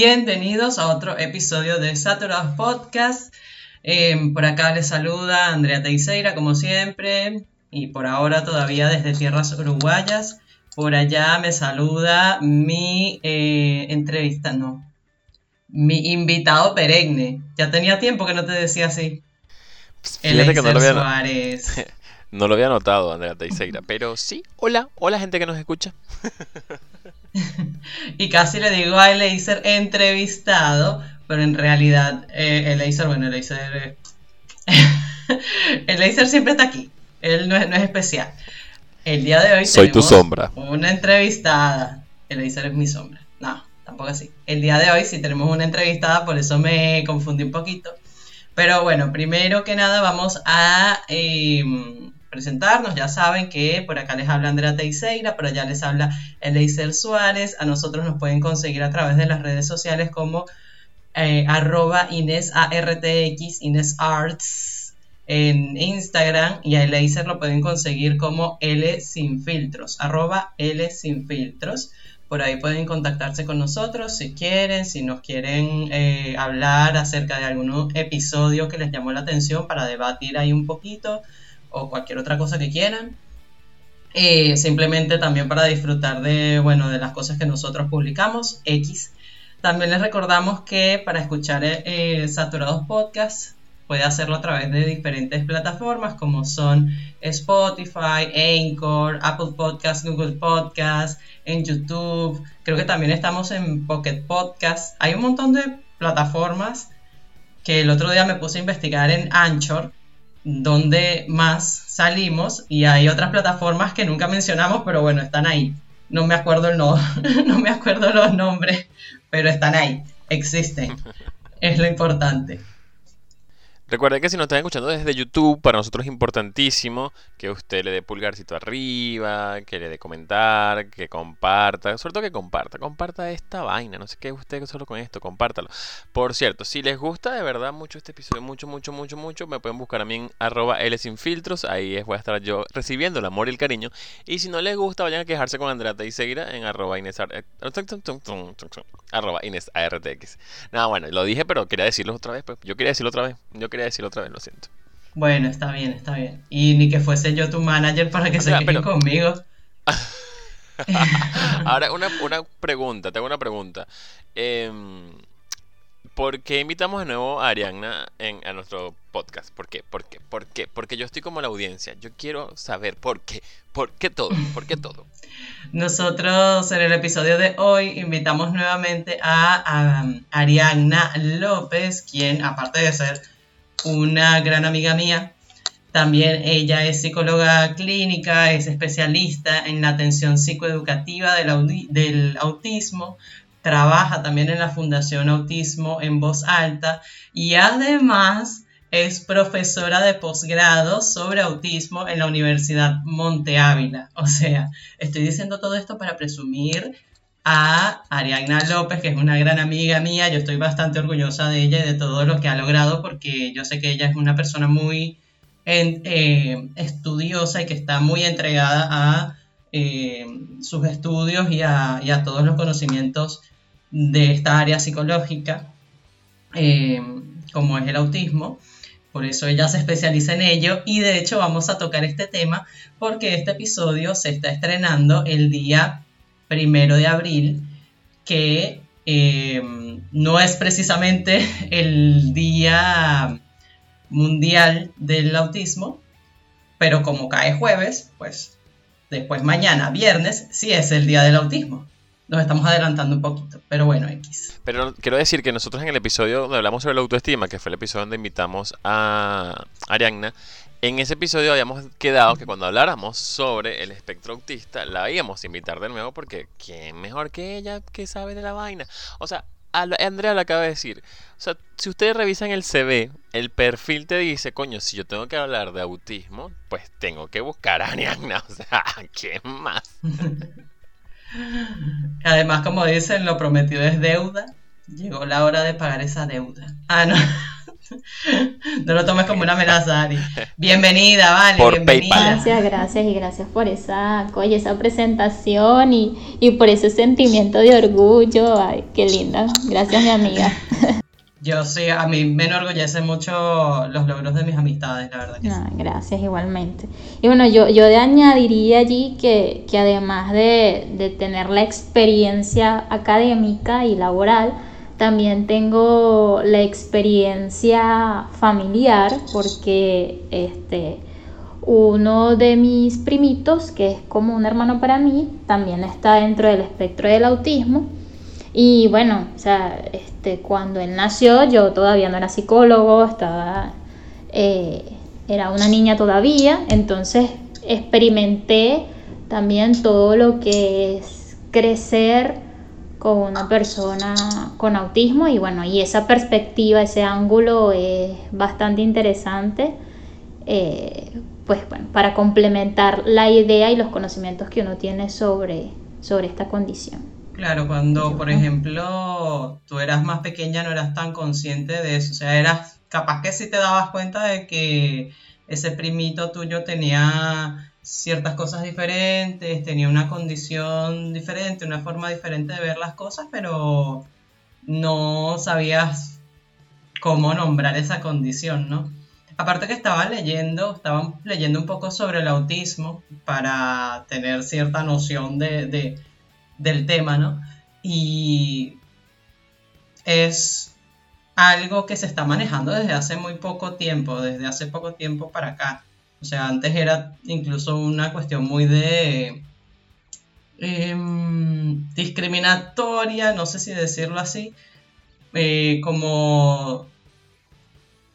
Bienvenidos a otro episodio de Saturados Podcast. Em, por acá les saluda Andrea Teixeira, como siempre, y por ahora todavía desde tierras uruguayas. Por allá me saluda mi eh, entrevista, no, mi invitado perenne. Ya tenía tiempo que no te decía así. Fíjate que no lo, había, no lo había notado, Andrea Teixeira, pero sí, hola, hola gente que nos escucha. y casi le digo a Eleiser entrevistado, pero en realidad eh, Eleiser, bueno, Eleiser... Eleiser siempre está aquí, él no es, no es especial. El día de hoy Soy tu sombra. una entrevistada. Eleiser es mi sombra. No, tampoco así. El día de hoy sí tenemos una entrevistada, por eso me confundí un poquito. Pero bueno, primero que nada vamos a em, presentarnos. Ya saben que por acá les habla Andrea Teixeira, por allá les habla Eleiser Suárez. A nosotros nos pueden conseguir a través de las redes sociales como eh, arroba Inés ARTX, Inés en Instagram y a Eleiser lo pueden conseguir como L sin filtros, arroba L sin filtros. Por ahí pueden contactarse con nosotros si quieren, si nos quieren eh, hablar acerca de algún episodio que les llamó la atención para debatir ahí un poquito o cualquier otra cosa que quieran. Eh, simplemente también para disfrutar de, bueno, de las cosas que nosotros publicamos, X. También les recordamos que para escuchar eh, Saturados Podcast puede hacerlo a través de diferentes plataformas como son Spotify, Anchor, Apple Podcast, Google Podcast, en YouTube. Creo que también estamos en Pocket Podcast. Hay un montón de plataformas que el otro día me puse a investigar en Anchor donde más salimos y hay otras plataformas que nunca mencionamos, pero bueno, están ahí. No me acuerdo el no, no me acuerdo los nombres, pero están ahí, existen. Es lo importante. Recuerden que si nos están escuchando desde YouTube, para nosotros es importantísimo que usted le dé pulgarcito arriba, que le dé comentar, que comparta, sobre todo que comparta, comparta esta vaina, no sé qué usted solo con esto, compártalo. Por cierto, si les gusta de verdad mucho este episodio, mucho, mucho, mucho, mucho, me pueden buscar a mí en arroba L sin filtros, ahí voy a estar yo recibiendo el amor y el cariño. Y si no les gusta, vayan a quejarse con Andrea Teixeira en arroba Inés, arroba Inés ARTX. Nada, bueno, lo dije, pero quería decirlo otra vez, pues yo quería decirlo otra vez, yo quería decirlo otra vez, lo siento. Bueno, está bien, está bien. Y ni que fuese yo tu manager para que se quede conmigo. Ahora, una, una pregunta, tengo una pregunta. Eh, ¿Por qué invitamos de nuevo a Arianna en, a nuestro podcast? ¿Por qué? ¿Por qué? ¿Por qué? Porque yo estoy como la audiencia. Yo quiero saber por qué. ¿Por qué todo? ¿Por qué todo? Nosotros en el episodio de hoy invitamos nuevamente a, a Arianna López, quien aparte de ser una gran amiga mía. También ella es psicóloga clínica, es especialista en la atención psicoeducativa del, autismo, trabaja también en la Fundación Autismo en voz alta y además es profesora de posgrado sobre autismo en la Universidad Monte Ávila. O sea, estoy diciendo todo esto para presumir a Ariadna López, que es una gran amiga mía. Yo estoy bastante orgullosa de ella y de todo lo que ha logrado porque yo sé que ella es una persona muy eh, estudiosa y que está muy entregada a eh, sus estudios y a, todos los conocimientos de esta área psicológica, eh, como es el autismo. Por eso ella se especializa en ello y de hecho vamos a tocar este tema porque este episodio se está estrenando el día primero de abril, que eh, no es precisamente el Día Mundial del Autismo, pero como cae jueves, pues después mañana, viernes, sí es el Día del Autismo. Nos estamos adelantando un poquito, pero bueno, X. Pero quiero decir que nosotros en el episodio donde hablamos sobre la autoestima, que fue el episodio donde invitamos a Arianna, en ese episodio habíamos quedado que cuando habláramos sobre el espectro autista, la íbamos a invitar de nuevo porque ¿quién mejor que ella que sabe de la vaina? O sea, Andrea lo acaba de decir. O sea, si ustedes revisan el CV, el perfil te dice, coño, si yo tengo que hablar de autismo, pues tengo que buscar a Ariana. O sea, ¿quién más? Además, como dicen, lo prometido es deuda. Llegó la hora de pagar esa deuda. Ah, no. No lo tomes como una amenaza, Ari. Bienvenida, vale, Por bienvenida. PayPal. Gracias, gracias y gracias por esa, oye, esa presentación y, y por ese sentimiento de orgullo. Ay, qué linda. Gracias, mi amiga. Yo sí, a mí me enorgullece mucho los logros de mis amistades, la verdad que sí. No, gracias igualmente. Y bueno, yo, yo añadiría allí que, que además de, de tener la experiencia académica y laboral, también tengo la experiencia familiar porque este, uno de mis primitos, que es como un hermano para mí, también está dentro del espectro del autismo. Y bueno, o sea, este, cuando él nació yo todavía no era psicólogo, estaba, eh, era una niña todavía, entonces experimenté también todo lo que es crecer con una persona con autismo y bueno, y esa perspectiva, ese ángulo es bastante interesante, eh, pues bueno, para complementar la idea y los conocimientos que uno tiene sobre, sobre esta condición. Claro, cuando, por ejemplo, tú eras más pequeña, no eras tan consciente de eso. O sea, eras capaz que sí te dabas cuenta de que ese primito tuyo tenía ciertas cosas diferentes, tenía una condición diferente, una forma diferente de ver las cosas, pero no sabías cómo nombrar esa condición, ¿no? Aparte que estaba leyendo, estaba leyendo un poco sobre el autismo para tener cierta noción de, de del tema, ¿no? Y es algo que se está manejando desde hace muy poco tiempo, desde hace poco tiempo para acá. O sea, antes era incluso una cuestión muy de eh, discriminatoria, no sé si decirlo así, eh, como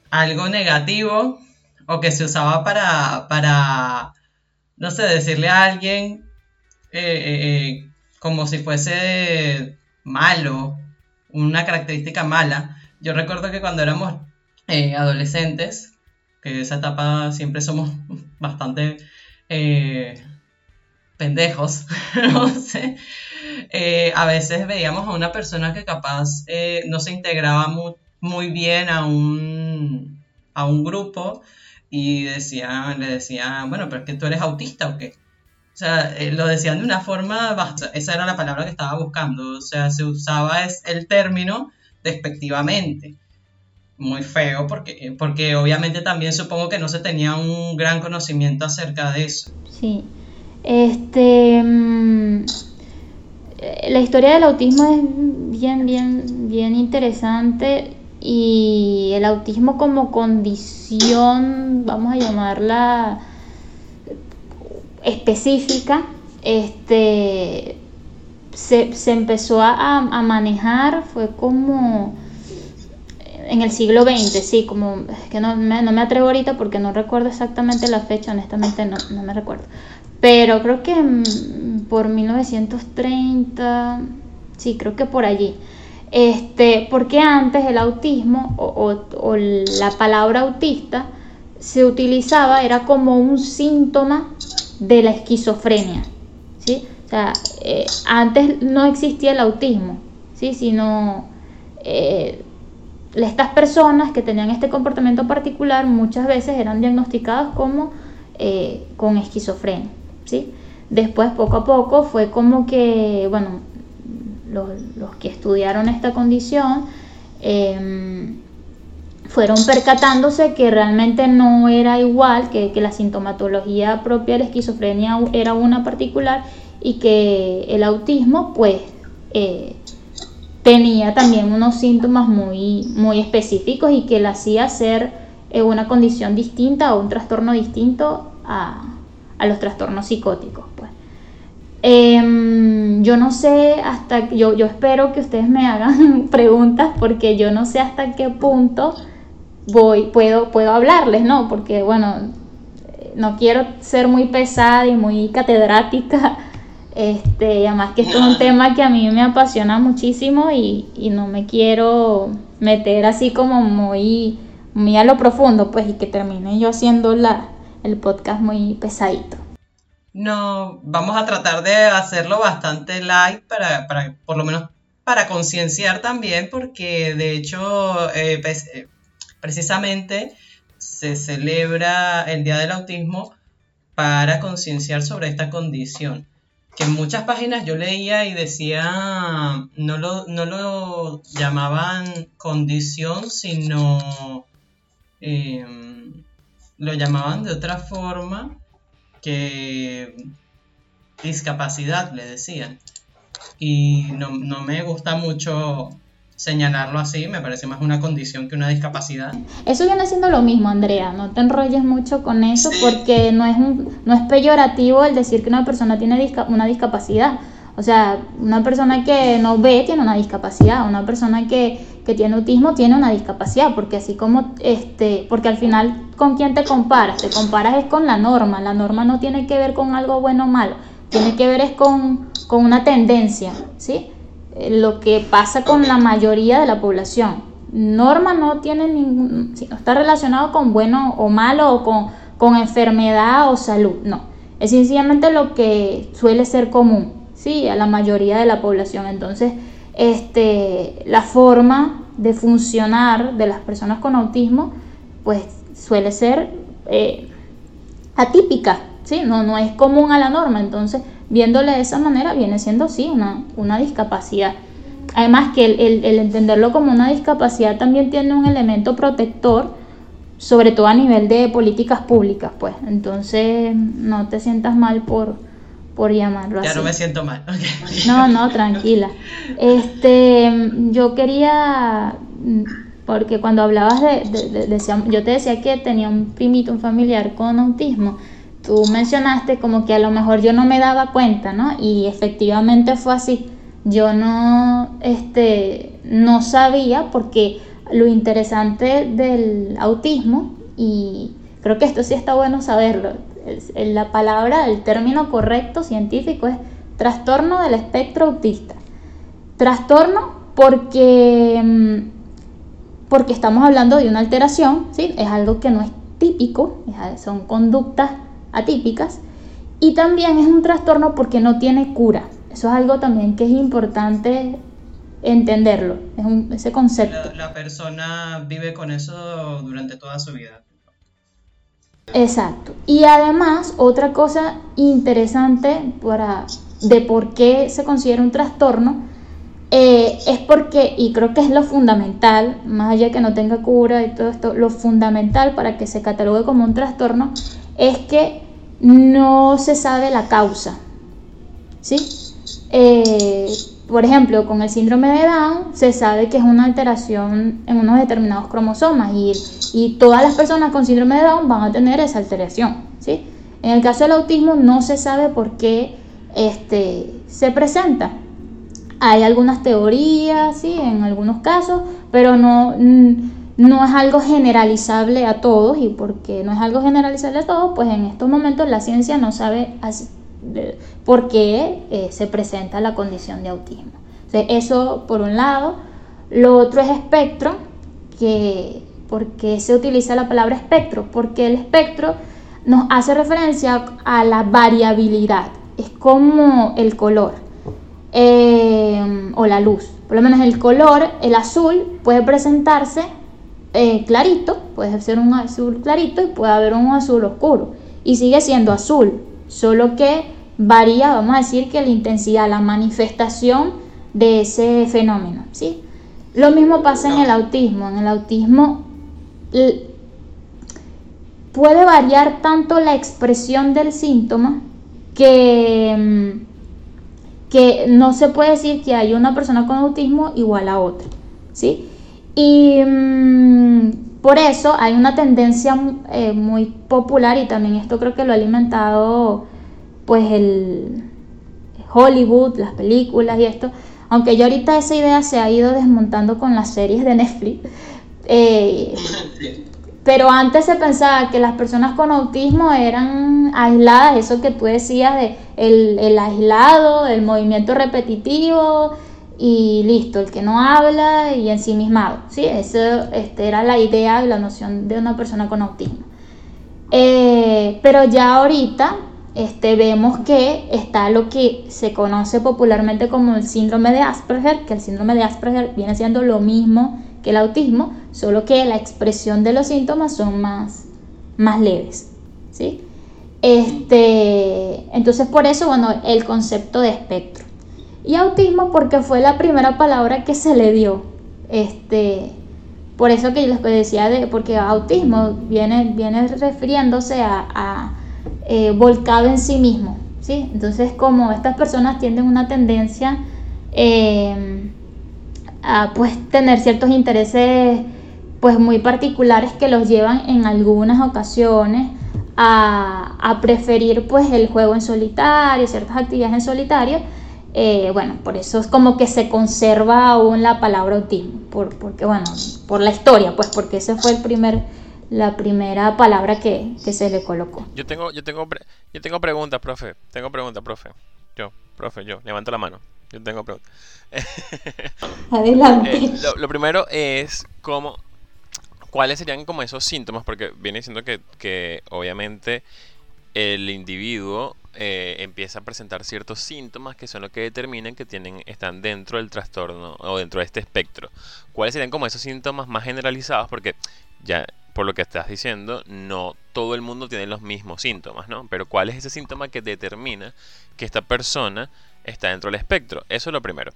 algo negativo o que se usaba para, para no sé, decirle a alguien eh, como si fuese malo, una característica mala. Yo recuerdo que cuando éramos eh, adolescentes, que esa etapa siempre somos bastante eh, pendejos, no sé, eh, a veces veíamos a una persona que capaz no se integraba muy, bien a un, a un grupo y le decían, bueno, pero es que tú eres autista o qué. O sea, eh, lo decían de una forma, esa era la palabra que estaba buscando, o sea, se usaba es, el término despectivamente. Muy feo, porque, porque obviamente también supongo que no se tenía un gran conocimiento acerca de eso. Sí. Este. mm, la historia del autismo es bien, bien, bien interesante. Y el autismo como condición, vamos a llamarla específica, este, se, se empezó a, a manejar, fue como en el siglo XX, sí, como es que no me, no me atrevo ahorita porque no recuerdo exactamente la fecha, honestamente no, no me recuerdo. Pero creo que mm, por 1930, sí, creo que por allí. Este, porque antes el autismo o, o- la palabra autista se utilizaba, era como un síntoma de la esquizofrenia, ¿sí? O sea, eh, antes no existía el autismo, ¿sí? Sino eh, estas personas que tenían este comportamiento particular muchas veces eran diagnosticadas como eh, con esquizofrenia, ¿sí? Después, poco a poco, fue como que, bueno, los, los que estudiaron esta condición em, fueron percatándose que realmente no era igual, que, que la sintomatología propia de la esquizofrenia era una particular y que el autismo, pues, eh, tenía también unos síntomas muy, muy específicos y que la hacía ser eh, una condición distinta o un trastorno distinto a, a los trastornos psicóticos. Pues. Em, yo no sé hasta, yo, yo espero que ustedes me hagan preguntas porque yo no sé hasta qué punto voy, puedo, puedo hablarles, ¿no? Porque bueno, no quiero ser muy pesada y muy catedrática, este, y además que esto es un tema que a mí me apasiona muchísimo y, no me quiero meter así como muy, muy a lo profundo, pues, y que termine yo haciendo el podcast muy pesadito. No, vamos a tratar de hacerlo bastante light para, para por lo menos para concienciar también, porque de hecho, eh, pues, eh, precisamente se celebra el Día del Autismo para concienciar sobre esta condición. Que en muchas páginas yo leía y decía, no lo, no lo llamaban condición, sino em, lo llamaban de otra forma que discapacidad, le decían. Y no, no me gusta mucho señalarlo así, me parece más una condición que una discapacidad. Eso viene siendo lo mismo, Andrea, no te enrolles mucho con eso porque no es, un, no es peyorativo el decir que una persona tiene una discapacidad. O sea, una persona que no ve tiene una discapacidad, una persona que, que, tiene autismo tiene una discapacidad, porque así como, este, porque al final, ¿con quién te comparas? Te comparas es con la norma, la norma no tiene que ver con algo bueno o malo, tiene que ver es con, con una tendencia, ¿sí? Lo que pasa con la mayoría de la población. Norma no tiene ningún, no está relacionado con bueno o malo o con, con enfermedad o salud, no. Es sencillamente lo que suele ser común, sí, a la mayoría de la población. Entonces, este, la forma de funcionar de las personas con autismo, pues suele ser eh, atípica, ¿sí? No, no es común a la norma. Entonces, viéndole de esa manera, viene siendo sí una, una discapacidad. Además que el, entenderlo como una discapacidad también tiene un elemento protector, sobre todo a nivel de políticas públicas, pues. Entonces, no te sientas mal por, por llamarlo así. Ya no me siento mal. No, no, tranquila. Este, yo quería, porque cuando hablabas de, de, yo te decía que tenía un primito, un familiar con autismo tú mencionaste como que a lo mejor yo no me daba cuenta, ¿no? Y efectivamente fue así. Yo no, este, no sabía porque lo interesante del autismo, y creo que esto sí está bueno saberlo, la palabra, el término correcto científico es trastorno del espectro autista. Trastorno porque, mm, porque estamos hablando de una alteración, ¿sí? es algo que no es típico, son conductas atípicas y también es un trastorno porque no tiene cura. Eso es algo también que es importante entenderlo, es un, ese concepto. La, persona vive con eso durante toda su vida. Exacto. Y además, otra cosa interesante para, de por qué se considera un trastorno eh, es porque, y creo que es lo fundamental, más allá que no tenga cura y todo esto, lo fundamental para que se catalogue como un trastorno es que no se sabe la causa. ¿Sí? Eh, por ejemplo, con el síndrome de Down se sabe que es una alteración en unos determinados cromosomas y, y, todas las personas con síndrome de Down van a tener esa alteración. ¿sí? En el caso del autismo no se sabe por qué este, se presenta. Hay algunas teorías, ¿sí? en algunos casos, pero no no es algo generalizable a todos y porque no es algo generalizable a todos, pues en estos momentos la ciencia no sabe por qué eh, se presenta la condición de autismo. eso por un lado. Lo otro es espectro, que ¿por qué se utiliza la palabra espectro? Porque el espectro nos hace referencia a la variabilidad, es como el color eh, o la luz. Por lo menos el color, el azul, puede presentarse eh, clarito, puede ser un azul clarito y puede haber un azul oscuro. Y sigue siendo azul, solo que varía, vamos a decir, que la intensidad, la manifestación de ese fenómeno. ¿sí? Lo mismo pasa en el autismo. En el autismo puede variar tanto la expresión del síntoma que, mm, que no se puede decir que hay una persona con autismo igual a otra. ¿sí? Y mm, por eso hay una tendencia eh, muy popular y también esto creo que lo ha alimentado pues el Hollywood, las películas y esto. Aunque ya ahorita esa idea se ha ido desmontando con las series de Netflix. Eh, pero antes se pensaba que las personas con autismo eran aisladas, eso que tú decías de el, el aislado, el movimiento repetitivo, y listo, el que no habla y ensimismado. ¿sí? Esa este, era la idea y la noción de una persona con autismo. Eh, pero ya ahorita este, vemos que está lo que se conoce popularmente como el síndrome de Asperger, que el síndrome de Asperger viene siendo lo mismo que el autismo, solo que la expresión de los síntomas son más, más leves. ¿sí? Este, entonces por eso, bueno, el concepto de espectro. Y autismo porque fue la primera palabra que se le dio. Este, por eso que yo les decía, de, porque autismo viene, viene refiriéndose a, eh, volcado en sí mismo. ¿sí? Entonces como estas personas tienen una tendencia eh, a pues, tener ciertos intereses pues, muy particulares que los llevan en algunas ocasiones a, preferir pues el juego en solitario, ciertas actividades en solitario. Eh, bueno, por eso es como que se conserva aún la palabra autismo, por, porque bueno, por la historia, pues porque ese fue el primer, la primera palabra que, se le colocó. Yo tengo, yo tengo, yo tengo preguntas, profe, tengo preguntas, profe. Yo, profe, yo, levanto la mano. Yo tengo preguntas. Adelante. Eh, lo, primero es cómo, ¿cuáles serían como esos síntomas? Porque viene diciendo que, obviamente el individuo eh, empieza a presentar ciertos síntomas que son los que determinan que tienen, están dentro del trastorno o dentro de este espectro. ¿Cuáles serían como esos síntomas más generalizados? Porque ya por lo que estás diciendo, no todo el mundo tiene los mismos síntomas, ¿no? Pero ¿cuál es ese síntoma que determina que esta persona está dentro del espectro? Eso es lo primero.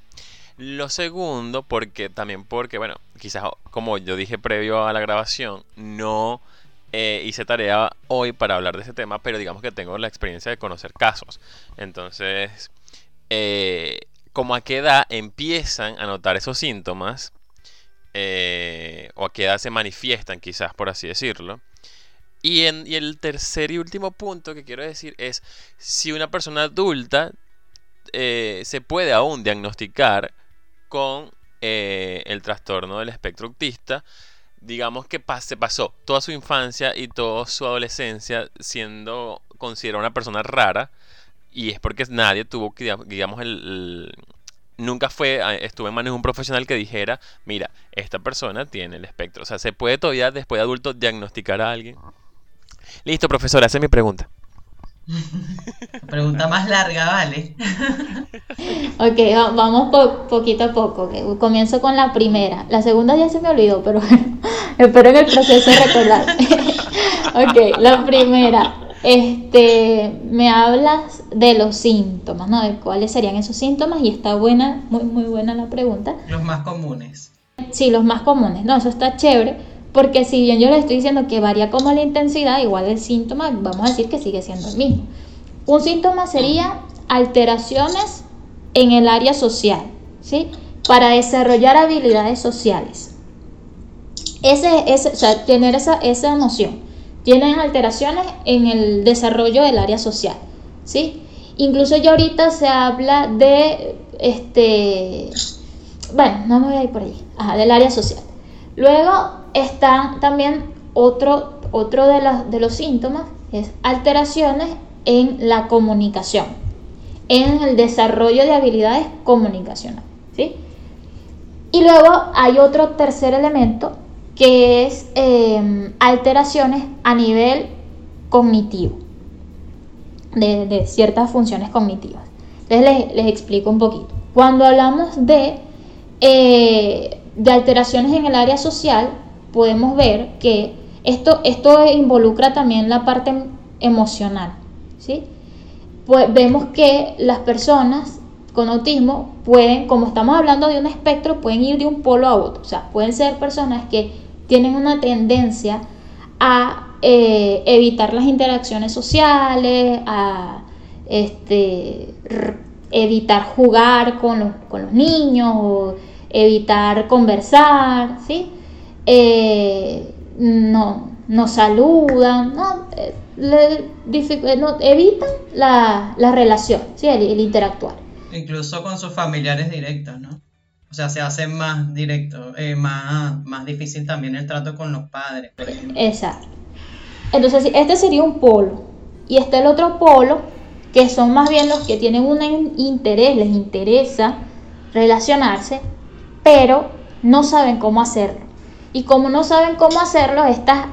Lo segundo, porque también porque, bueno, quizás como yo dije previo a la grabación, no eh, hice tarea hoy para hablar de ese tema, pero digamos que tengo la experiencia de conocer casos. Entonces, eh, como a qué edad empiezan a notar esos síntomas, eh, o a qué edad se manifiestan quizás, por así decirlo. Y, en, el tercer y último punto que quiero decir es si una persona adulta se puede aún diagnosticar con eh, el trastorno del espectro autista. Digamos que se pasó toda su infancia y toda su adolescencia siendo considerada una persona rara. Y es porque nadie tuvo que, digamos, el, nunca fue, estuve en manos de un profesional que dijera, mira, esta persona tiene el espectro. O sea, ¿se puede todavía después de adulto diagnosticar a alguien? Listo, profesor, esa es mi pregunta. Pregunta más larga, vale. ok, vamos poquito a poco. Comienzo con la primera. La segunda ya se me olvidó, pero espero en el proceso de recordar. ok, la primera. Este, me hablas de los síntomas, ¿no? De cuáles serían esos síntomas y está buena, muy, muy buena la pregunta. Los más comunes. Sí, los más comunes. No, eso está chévere porque si bien yo le estoy diciendo que varía como la intensidad, igual el síntoma, vamos a decir que sigue siendo el mismo. Un síntoma sería alteraciones en el área social, ¿sí? Para desarrollar habilidades sociales. Ese, ese, o sea, tener esa, esa noción. Tienen alteraciones en el desarrollo del área social, ¿sí? Incluso ya ahorita se habla de, este, bueno, no me voy a ir por ahí, ajá, del área social. Luego está también otro, otro de, de los síntomas, es alteraciones en la comunicación, en el desarrollo de habilidades comunicacionales. ¿sí? Y luego hay otro tercer elemento que es em, alteraciones a nivel cognitivo, de, ciertas funciones cognitivas. Entonces les, explico un poquito. Cuando hablamos de, eh, de alteraciones en el área social, podemos ver que esto, esto involucra también la parte emocional. ¿sí? Pues vemos que las personas con autismo pueden, como estamos hablando de un espectro, pueden ir de un polo a otro. O sea, pueden ser personas que tienen una tendencia a eh, evitar las interacciones sociales, a este, evitar jugar con los, con los niños o evitar conversar, ¿sí? Eh, no, no saludan, no, eh, eh, evitan la, relación, ¿sí? el, interactuar. Incluso con sus familiares directos, ¿no? O sea, se hace más directo, más, más difícil también el trato con los padres. Exacto. Entonces, este sería un polo. Y está el otro polo, que son más bien los que tienen un interés, les interesa relacionarse, pero no saben cómo hacerlo y como no saben cómo hacerlo, estas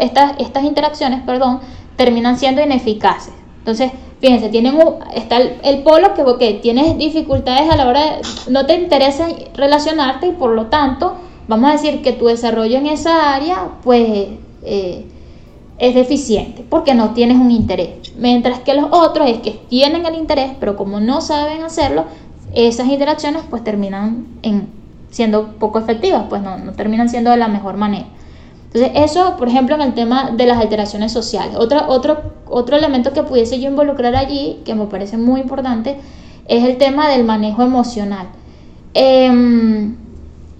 estas, estas interacciones, perdón, terminan siendo ineficaces. Entonces, fíjense, tienen está el, polo que tienes dificultades a la hora de, no te interesa relacionarte y por lo tanto vamos a decir que tu desarrollo en esa área, pues eh, es deficiente, porque no tienes un interés. Mientras que los otros es que tienen el interés, pero como no saben hacerlo, esas interacciones pues terminan en, siendo poco efectivas, pues no, no terminan siendo de la mejor manera. Entonces, eso, por ejemplo, en el tema de las alteraciones sociales. Otro, otro, otro elemento que pudiese yo involucrar allí, que me parece muy importante, es el tema del manejo emocional. Em,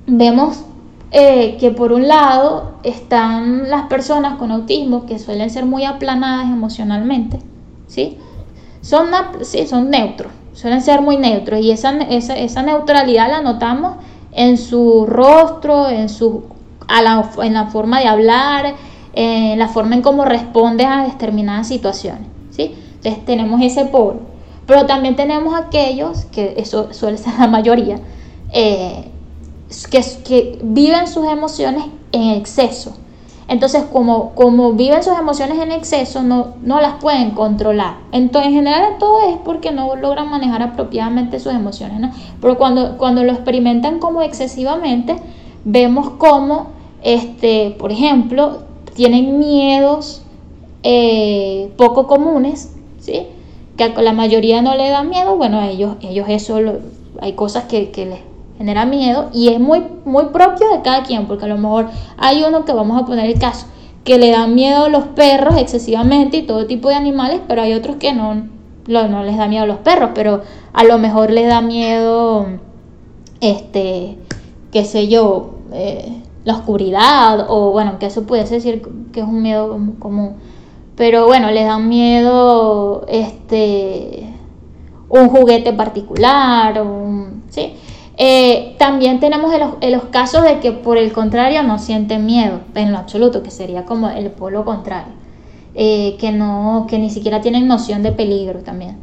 vemos eh, que por un lado están las personas con autismo que suelen ser muy aplanadas emocionalmente, ¿sí? Son, sí, son neutros, suelen ser muy neutros y esa, esa, esa neutralidad la notamos en su rostro, en su en la forma de hablar, en la forma en cómo responde a determinadas situaciones. ¿sí? Entonces tenemos ese polo. Pero también tenemos aquellos, que eso suele ser la mayoría, eh, que, que, viven sus emociones en exceso. Entonces, como, como viven sus emociones en exceso, no, no las pueden controlar. Entonces, en general, todo es porque no logran manejar apropiadamente sus emociones. Pero cuando, cuando lo experimentan como excesivamente, vemos cómo este, por ejemplo, tienen miedos eh, poco comunes, ¿sí? que a la mayoría no le da miedo, bueno, ellos, ellos eso, hay cosas que, les generan miedo y es muy, muy propio de cada quien, porque a lo mejor hay uno que vamos a poner el caso, que le dan miedo los perros excesivamente y todo tipo de animales, pero hay otros que no, no les da miedo los perros, pero a lo mejor les da miedo, este, qué sé yo, eh, la oscuridad, o bueno, que eso puede decir que es un miedo común. Pero bueno, le dan miedo este un juguete particular, un, ¿sí? Eh, también tenemos en los, casos de que por el contrario no sienten miedo, en lo absoluto, que sería como el polo contrario, eh, que, no, que ni siquiera tienen noción de peligro también.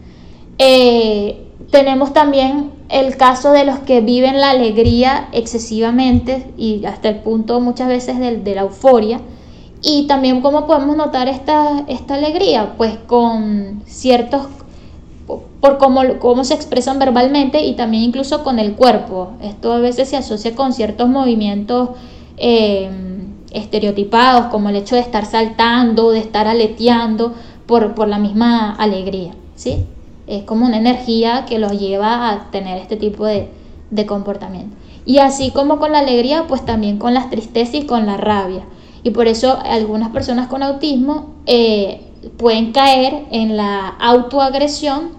Eh, tenemos también el caso de los que viven la alegría excesivamente y hasta el punto muchas veces de, la euforia. Y también cómo podemos notar esta, esta alegría, pues con ciertos, por cómo, cómo se expresan verbalmente y también incluso con el cuerpo. Esto a veces se asocia con ciertos movimientos eh, estereotipados, como el hecho de estar saltando, de estar aleteando por, por la misma alegría. ¿sí? es como una energía que los lleva a tener este tipo de, comportamiento. Y así como con la alegría, pues también con las tristezas y con la rabia. Y por eso algunas personas con autismo eh, pueden caer en la autoagresión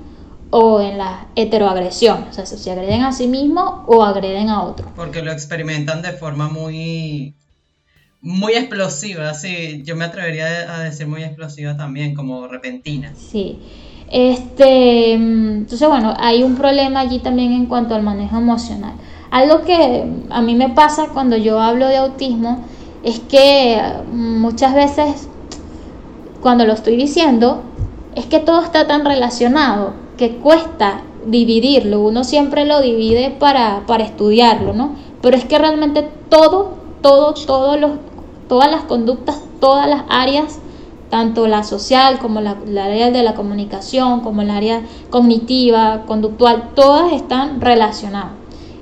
o en la heteroagresión. O sea, se agreden a sí mismos o agreden a otros. Porque lo experimentan de forma muy muy explosiva, sí, yo me atrevería a decir muy explosiva también, como repentina. Sí, este, entonces, bueno, hay un problema allí también en cuanto al manejo emocional. Algo que a mí me pasa cuando yo hablo de autismo es que muchas veces cuando lo estoy diciendo es que todo está tan relacionado que cuesta dividirlo. Uno siempre lo divide para, para estudiarlo, ¿no? Pero es que realmente todo, todo, todos los, todas las conductas, todas las áreas tanto la social como la, área de la comunicación, como el área cognitiva, conductual, todas están relacionadas.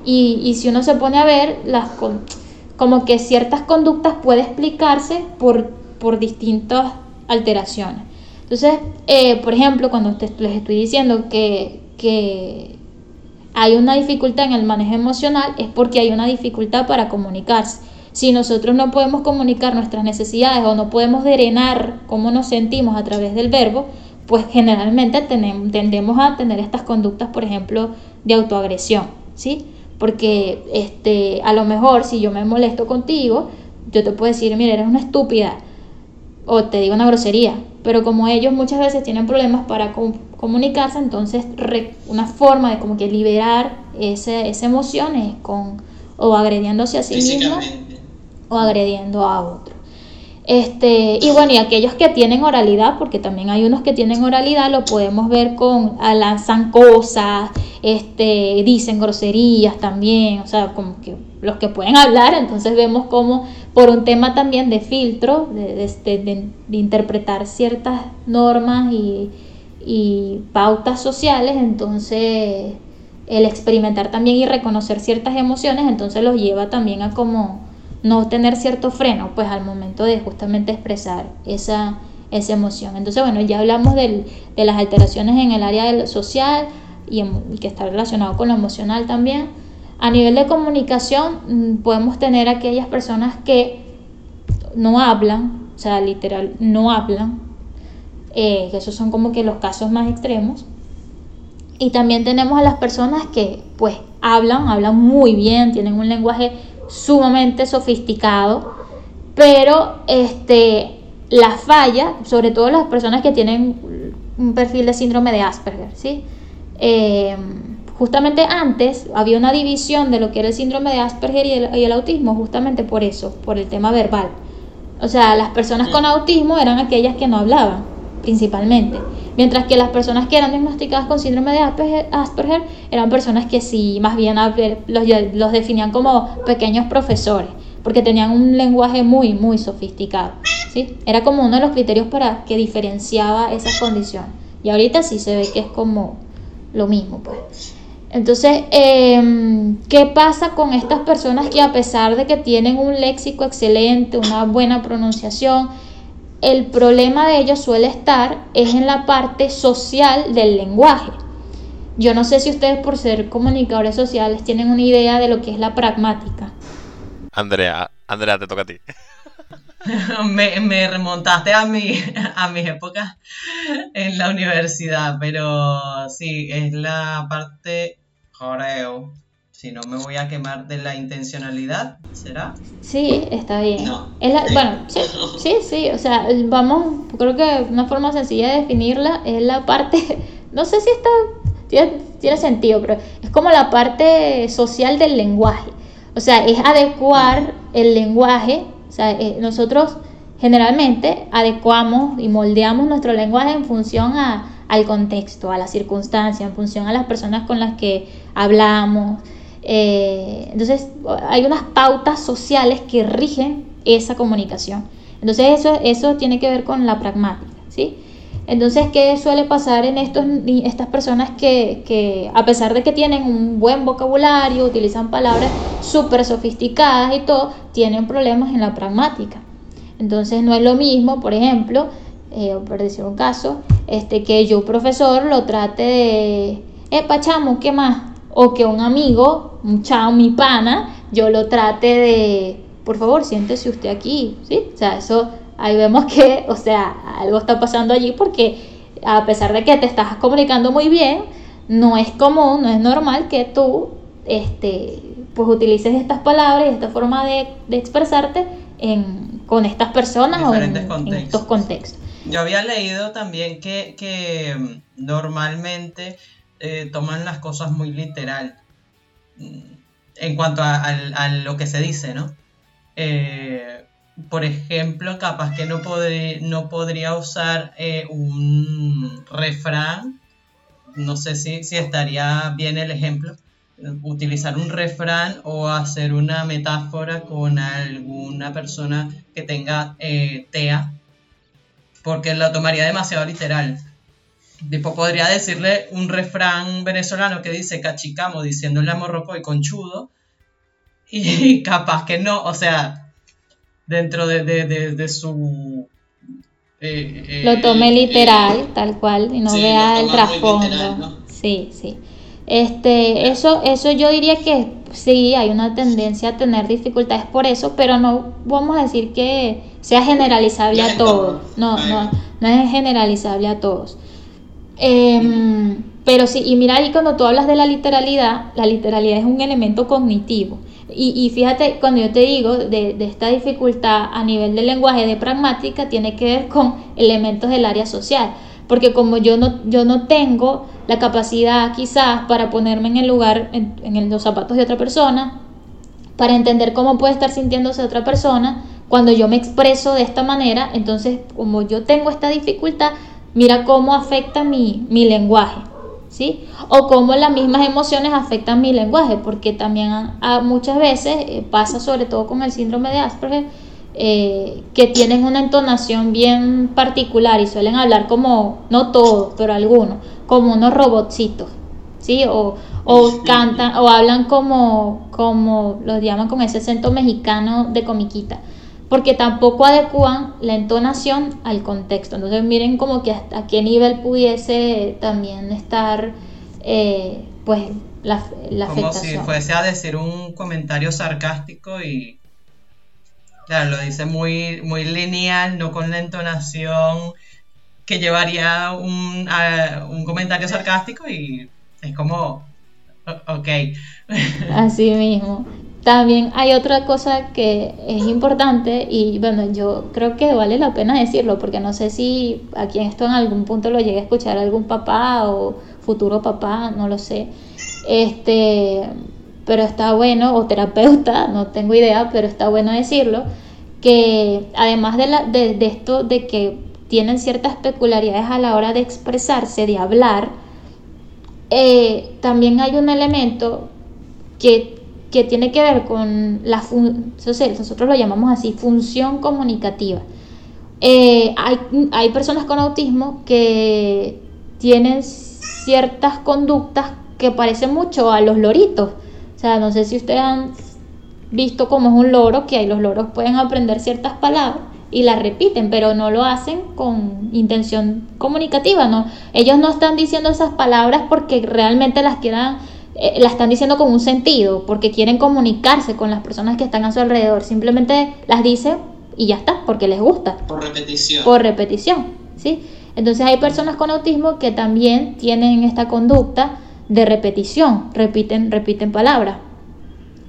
Y, si uno se pone a ver, las, como que ciertas conductas puede explicarse por, por distintas alteraciones. Entonces, eh, por ejemplo, cuando les estoy diciendo que, que hay una dificultad en el manejo emocional, es porque hay una dificultad para comunicarse si nosotros no podemos comunicar nuestras necesidades o no podemos drenar cómo nos sentimos a través del verbo, pues generalmente tendemos a tener estas conductas, por ejemplo, de autoagresión, ¿sí? Porque este, a lo mejor si yo me molesto contigo, yo te puedo decir, mira, eres una estúpida, o te digo una grosería, pero como ellos muchas veces tienen problemas para comunicarse, entonces una forma de como que liberar ese, esa emoción es con o agrediéndose a sí mismo o agrediendo a otro. Este, y bueno, y aquellos que tienen oralidad, porque también hay unos que tienen oralidad, lo podemos ver con lanzan cosas, este, dicen groserías también, o sea, como que los que pueden hablar, entonces vemos como por un tema también de filtro, de, de, interpretar ciertas normas y, y pautas sociales, entonces el experimentar también y reconocer ciertas emociones, entonces los lleva también a como no tener cierto freno, pues al momento de justamente expresar esa, esa emoción. Entonces, bueno, ya hablamos de las alteraciones en el área social y, y, que está relacionado con lo emocional también. A nivel de comunicación, mm, podemos tener aquellas personas que no hablan, o sea, literal, no hablan, eh, que esos son como que los casos más extremos. Y también tenemos a las personas que pues hablan, hablan muy bien, tienen un lenguaje sumamente sofisticado, pero este, la falla, sobre todo las personas que tienen un perfil de síndrome de Asperger, ¿sí? Eh, justamente antes había una división de lo que era el síndrome de Asperger y el, y el autismo, justamente por eso, por el tema verbal. O sea, las personas con autismo eran aquellas que no hablaban principalmente. Mientras que las personas que eran diagnosticadas con síndrome de Asperger, eran personas que sí, más bien los, los definían como pequeños profesores, porque tenían un lenguaje muy, muy sofisticado. ¿sí? Era como uno de los criterios para que diferenciaba esas condiciones. Y ahorita sí se ve que es como lo mismo, pues. Entonces, em, ¿qué pasa con estas personas que a pesar de que tienen un léxico excelente, una buena pronunciación, el problema de ellos suele estar es en la parte social del lenguaje. Yo no sé si ustedes por ser comunicadores sociales tienen una idea de lo que es la pragmática. Andrea, Andrea, te toca a ti. me, remontaste a, mi, a mis épocas en la universidad, pero sí, es la parte, creo, si no me voy a quemar de la intencionalidad, ¿será? Sí, está bien. bueno, sí, sí, sí, o sea, vamos, creo que una forma sencilla de definirla es la parte, no sé si está, tiene, sentido, pero es como la parte social del lenguaje. O sea, es adecuar el lenguaje, o sea, eh, nosotros generalmente adecuamos y moldeamos nuestro lenguaje en función a, al contexto, a la circunstancia, en función a las personas con las que hablamos, eh, entonces, hay unas pautas sociales que rigen esa comunicación. Entonces, eso, eso tiene que ver con la pragmática, ¿sí? Entonces, ¿qué suele pasar en estos, estas personas que, que, a pesar de que tienen un buen vocabulario, utilizan palabras súper sofisticadas y todo, tienen problemas en la pragmática? Entonces, no es lo mismo, por ejemplo, eh, por decir un caso, este, que yo, profesor, lo trate de, eh, pachamo, ¿qué más? O que un amigo, un chao, mi pana, yo lo trate de, por favor, siéntese usted aquí, ¿sí? O sea, eso, ahí vemos que, o sea, algo está pasando allí porque a pesar de que te estás comunicando muy bien, no es común, no es normal que tú, este, pues utilices estas palabras y esta forma de, expresarte en, con estas personas o en, estos contextos. Yo había leído también que, que mm, normalmente eh, toman las cosas muy literal mm, en cuanto a, lo que se dice, ¿no? Eh, por ejemplo, capaz que no, no podría usar eh, un refrán, no sé si, si estaría bien el ejemplo, utilizar un refrán o hacer una metáfora con alguna persona que tenga TEA, porque lo tomaría demasiado literal. Tipo, podría decirle un refrán venezolano que dice cachicamo diciéndole a morroco y conchudo. Y capaz que no, o sea, dentro de, su... Eh, eh, lo tome literal, tal cual, y no vea el trasfondo. Sí, sí. Este, eso, eso yo diría que sí, hay una tendencia a tener dificultades por eso, pero no vamos a decir que sea generalizable a todos. No, no, no es generalizable a todos. Em, pero sí, y mira ahí cuando tú hablas de la literalidad, la literalidad es un elemento cognitivo. Y, fíjate, cuando yo te digo de, esta dificultad a nivel del lenguaje de pragmática, tiene que ver con elementos del área social. Porque como yo no, yo no tengo la capacidad quizás para ponerme en el lugar, en, en los zapatos de otra persona, para entender cómo puede estar sintiéndose otra persona, cuando yo me expreso de esta manera, entonces como yo tengo esta dificultad, mira cómo afecta mi, lenguaje, ¿sí? O cómo las mismas emociones afectan mi lenguaje, porque también muchas veces eh, pasa, sobre todo con el síndrome de Asperger, eh, que tienen una entonación bien particular y suelen hablar como, no todos, pero algunos, como unos robotcitos, ¿sí? O, o cantan, o hablan como, como los llaman con ese acento mexicano de comiquita porque tampoco adecuan la entonación al contexto. Entonces miren como que hasta a qué nivel pudiese también estar eh, pues la, la como si fuese a decir un comentario sarcástico y claro, lo dice muy, muy lineal, no con la entonación que llevaría un, un comentario sarcástico y es como, ok. Así mismo. También hay otra cosa que es importante y bueno, yo creo que vale la pena decirlo porque no sé si aquí en esto en algún punto lo llegue a escuchar algún papá o futuro papá, no lo sé. Este, pero está bueno, o terapeuta, no tengo idea, pero está bueno decirlo, que además de, la, de, esto de que tienen ciertas peculiaridades a la hora de expresarse, de hablar, eh, también hay un elemento que que tiene que ver con la nosotros lo llamamos así, función comunicativa. Eh, hay, hay personas con autismo que tienen ciertas conductas que parecen mucho a los loritos. O sea, no sé si ustedes han visto cómo es un loro, que hay los loros pueden aprender ciertas palabras y las repiten, pero no lo hacen con intención comunicativa, ¿no? Ellos no están diciendo esas palabras porque realmente las quieran eh, la están diciendo con un sentido, porque quieren comunicarse con las personas que están a su alrededor. Simplemente las dice y ya está, porque les gusta. Por repetición. Por repetición, ¿sí? Entonces hay personas con autismo que también tienen esta conducta de repetición, repiten, repiten palabras.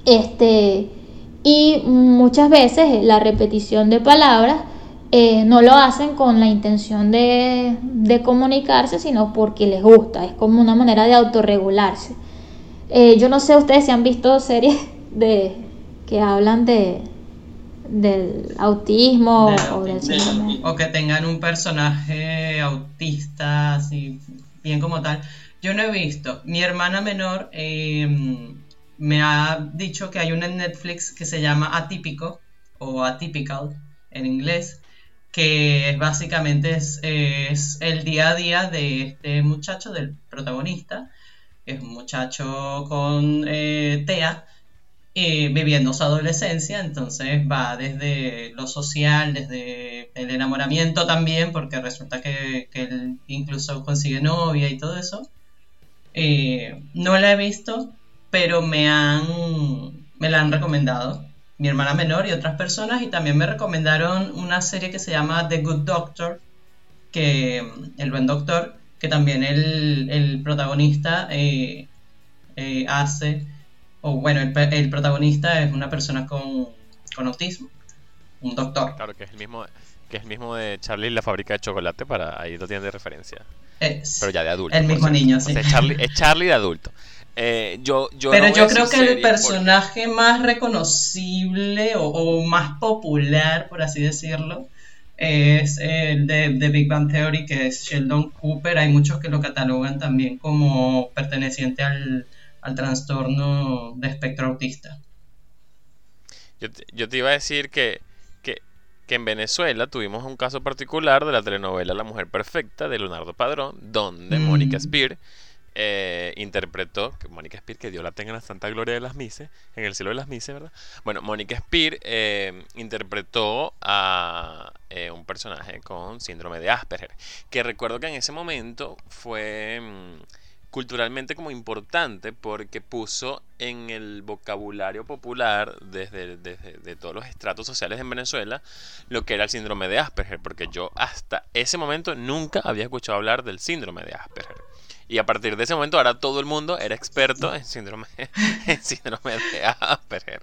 Este, y muchas veces la repetición de palabras eh, no lo hacen con la intención de, de comunicarse, sino porque les gusta. Es como una manera de autorregularse. Eh, yo no sé ustedes si han visto series de que hablan de del autismo o del síndrome. O que tengan un personaje autista, así, bien como tal. Yo no he visto. Mi hermana menor em, me ha dicho que hay una en Netflix que se llama Atípico o Atypical en inglés, que es básicamente es, es el día a día de este muchacho, del protagonista, es un muchacho con eh, TEA, eh, viviendo su adolescencia, entonces va desde lo social, desde el enamoramiento también, porque resulta que, él incluso consigue novia y todo eso. Eh, no la he visto, pero me han me la han recomendado mi hermana menor y otras personas y también me recomendaron una serie que se llama The Good Doctor, que el buen doctor, que también el, protagonista eh, eh, hace, o bueno, el, protagonista es una persona con, autismo, un doctor. Claro, que es el mismo, que es el mismo de Charlie la fábrica de chocolate, para ahí lo tiene de referencia. Pero ya de adulto. El mismo niño, sí. es, Charlie, de adulto. Eh, yo, yo Pero yo creo que el personaje más reconocible o, más popular, por así decirlo, es el de, Big Bang Theory, que es Sheldon Cooper. Hay muchos que lo catalogan también como perteneciente al, trastorno de espectro autista. Yo te, iba a decir que, que, en Venezuela tuvimos un caso particular de la telenovela La Mujer Perfecta de Leonardo Padrón, donde mm. Mónica Spear eh, interpretó, Mónica Spear, que Dios la tenga en la santa gloria de las mises, en el cielo de las mises, ¿verdad? Bueno, Mónica Spear eh, interpretó a eh, un personaje con síndrome de Asperger, que recuerdo que en ese momento fue mm, culturalmente como importante porque puso en el vocabulario popular desde, desde de todos los estratos sociales en Venezuela lo que era el síndrome de Asperger, porque yo hasta ese momento nunca había escuchado hablar del síndrome de Asperger. Y a partir de ese momento ahora todo el mundo era experto en síndrome, en síndrome de Asperger.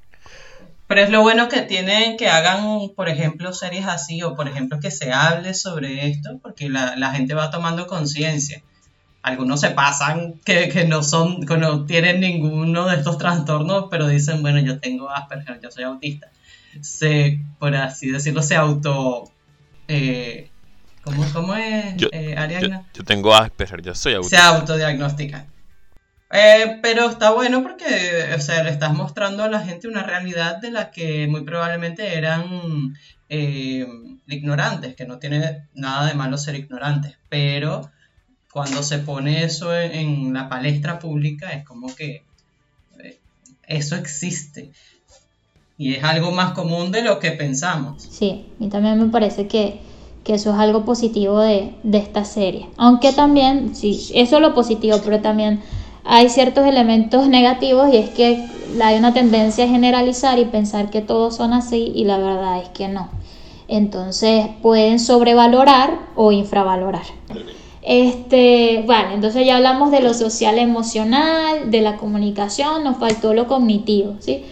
Pero es lo bueno que tienen que hagan, por ejemplo, series así o, por ejemplo, que se hable sobre esto, porque la, gente va tomando conciencia. Algunos se pasan que, no son, que no tienen ninguno de estos trastornos, pero dicen, bueno, yo tengo Asperger, yo soy autista. Se, por así decirlo, se auto eh, ¿Cómo, es, yo, eh, Ariadna? Yo, tengo Asperger, yo soy autista. Se autodiagnostica. Eh, pero está bueno porque, o sea, le estás mostrando a la gente una realidad de la que muy probablemente eran eh, ignorantes, que no tiene nada de malo ser ignorantes, pero cuando se pone eso en, en la palestra pública es como que eh, eso existe y es algo más común de lo que pensamos. Sí, y también me parece que, que eso es algo positivo de, de, esta serie. Aunque también, sí, eso es lo positivo, pero también hay ciertos elementos negativos y es que hay una tendencia a generalizar y pensar que todos son así y la verdad es que no. Entonces pueden sobrevalorar o infravalorar. Este, bueno, entonces ya hablamos de lo social emocional, de la comunicación, nos faltó lo cognitivo, ¿sí?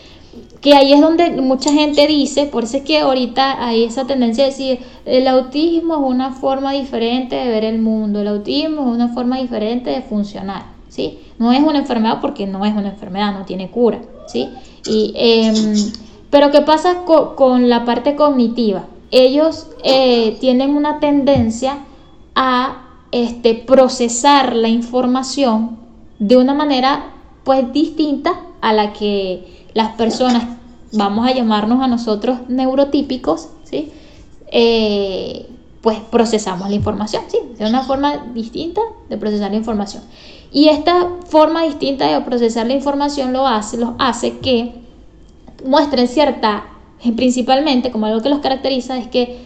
Que ahí es donde mucha gente dice, por eso es que ahorita hay esa tendencia de decir, el autismo es una forma diferente de ver el mundo, el autismo es una forma diferente de funcionar, ¿sí? No es una enfermedad porque no es una enfermedad, no tiene cura, ¿sí? Y, eh, pero ¿qué pasa con, con, la parte cognitiva? Ellos eh, tienen una tendencia a este, procesar la información de una manera pues distinta a la que las personas, vamos a llamarnos a nosotros neurotípicos, ¿sí? Eh, pues procesamos la información, ¿sí? Es una forma distinta de procesar la información. Y esta forma distinta de procesar la información lo hace, los hace que muestren cierta, principalmente como algo que los caracteriza, es que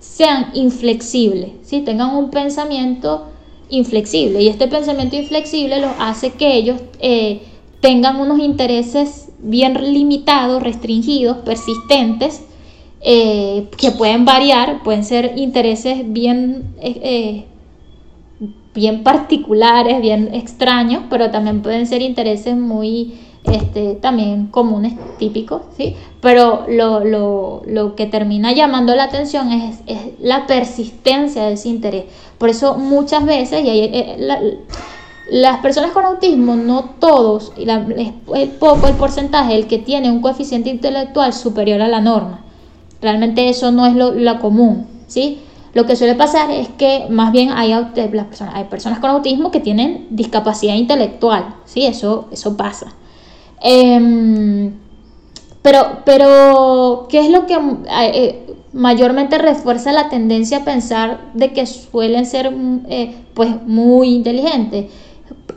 sean inflexibles, ¿sí? tengan un pensamiento inflexible. Y este pensamiento inflexible los hace que ellos eh, tengan unos intereses bien limitados, restringidos, persistentes, eh, que pueden variar, pueden ser intereses bien, eh, eh, bien particulares, bien extraños, pero también pueden ser intereses muy este, también comunes, típicos, ¿sí? Pero lo, lo, lo que termina llamando la atención es, la persistencia de ese interés. Por eso muchas veces, y ahí, las personas con autismo, no todos, es poco el porcentaje el que tiene un coeficiente intelectual superior a la norma. Realmente eso no es lo, común, ¿sí? Lo que suele pasar es que más bien hay, las personas, hay personas con autismo que tienen discapacidad intelectual, ¿sí? Eso, eso pasa. Eh, pero, pero, ¿qué es lo que eh, mayormente refuerza la tendencia a pensar de que suelen ser eh, pues muy inteligentes?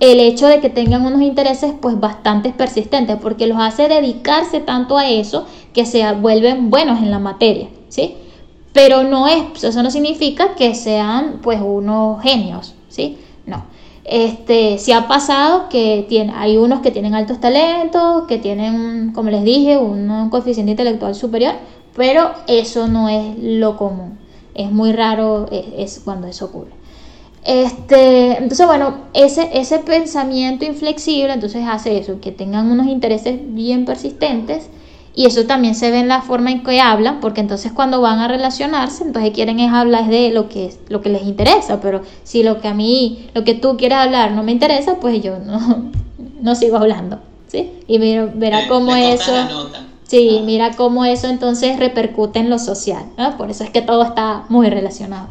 El hecho de que tengan unos intereses pues bastante persistentes, porque los hace dedicarse tanto a eso que se vuelven buenos en la materia, ¿sí? Pero no es, eso no significa que sean pues unos genios, ¿sí? No. Este, sí ha pasado que tiene, hay unos que tienen altos talentos, que tienen, como les dije, un coeficiente intelectual superior, pero eso no es lo común. Es muy raro es cuando eso ocurre. Este, entonces, bueno, ese, ese pensamiento inflexible entonces hace eso, que tengan unos intereses bien persistentes y eso también se ve en la forma en que hablan, porque entonces cuando van a relacionarse, entonces quieren es hablar de lo que, lo que les interesa, pero si lo que a mí, lo que tú quieres hablar no me interesa, pues yo no, no sigo hablando, ¿sí? Y mira, verá cómo eso... Sí, ah. mira cómo eso entonces repercute en lo social, Por eso es que todo está muy relacionado.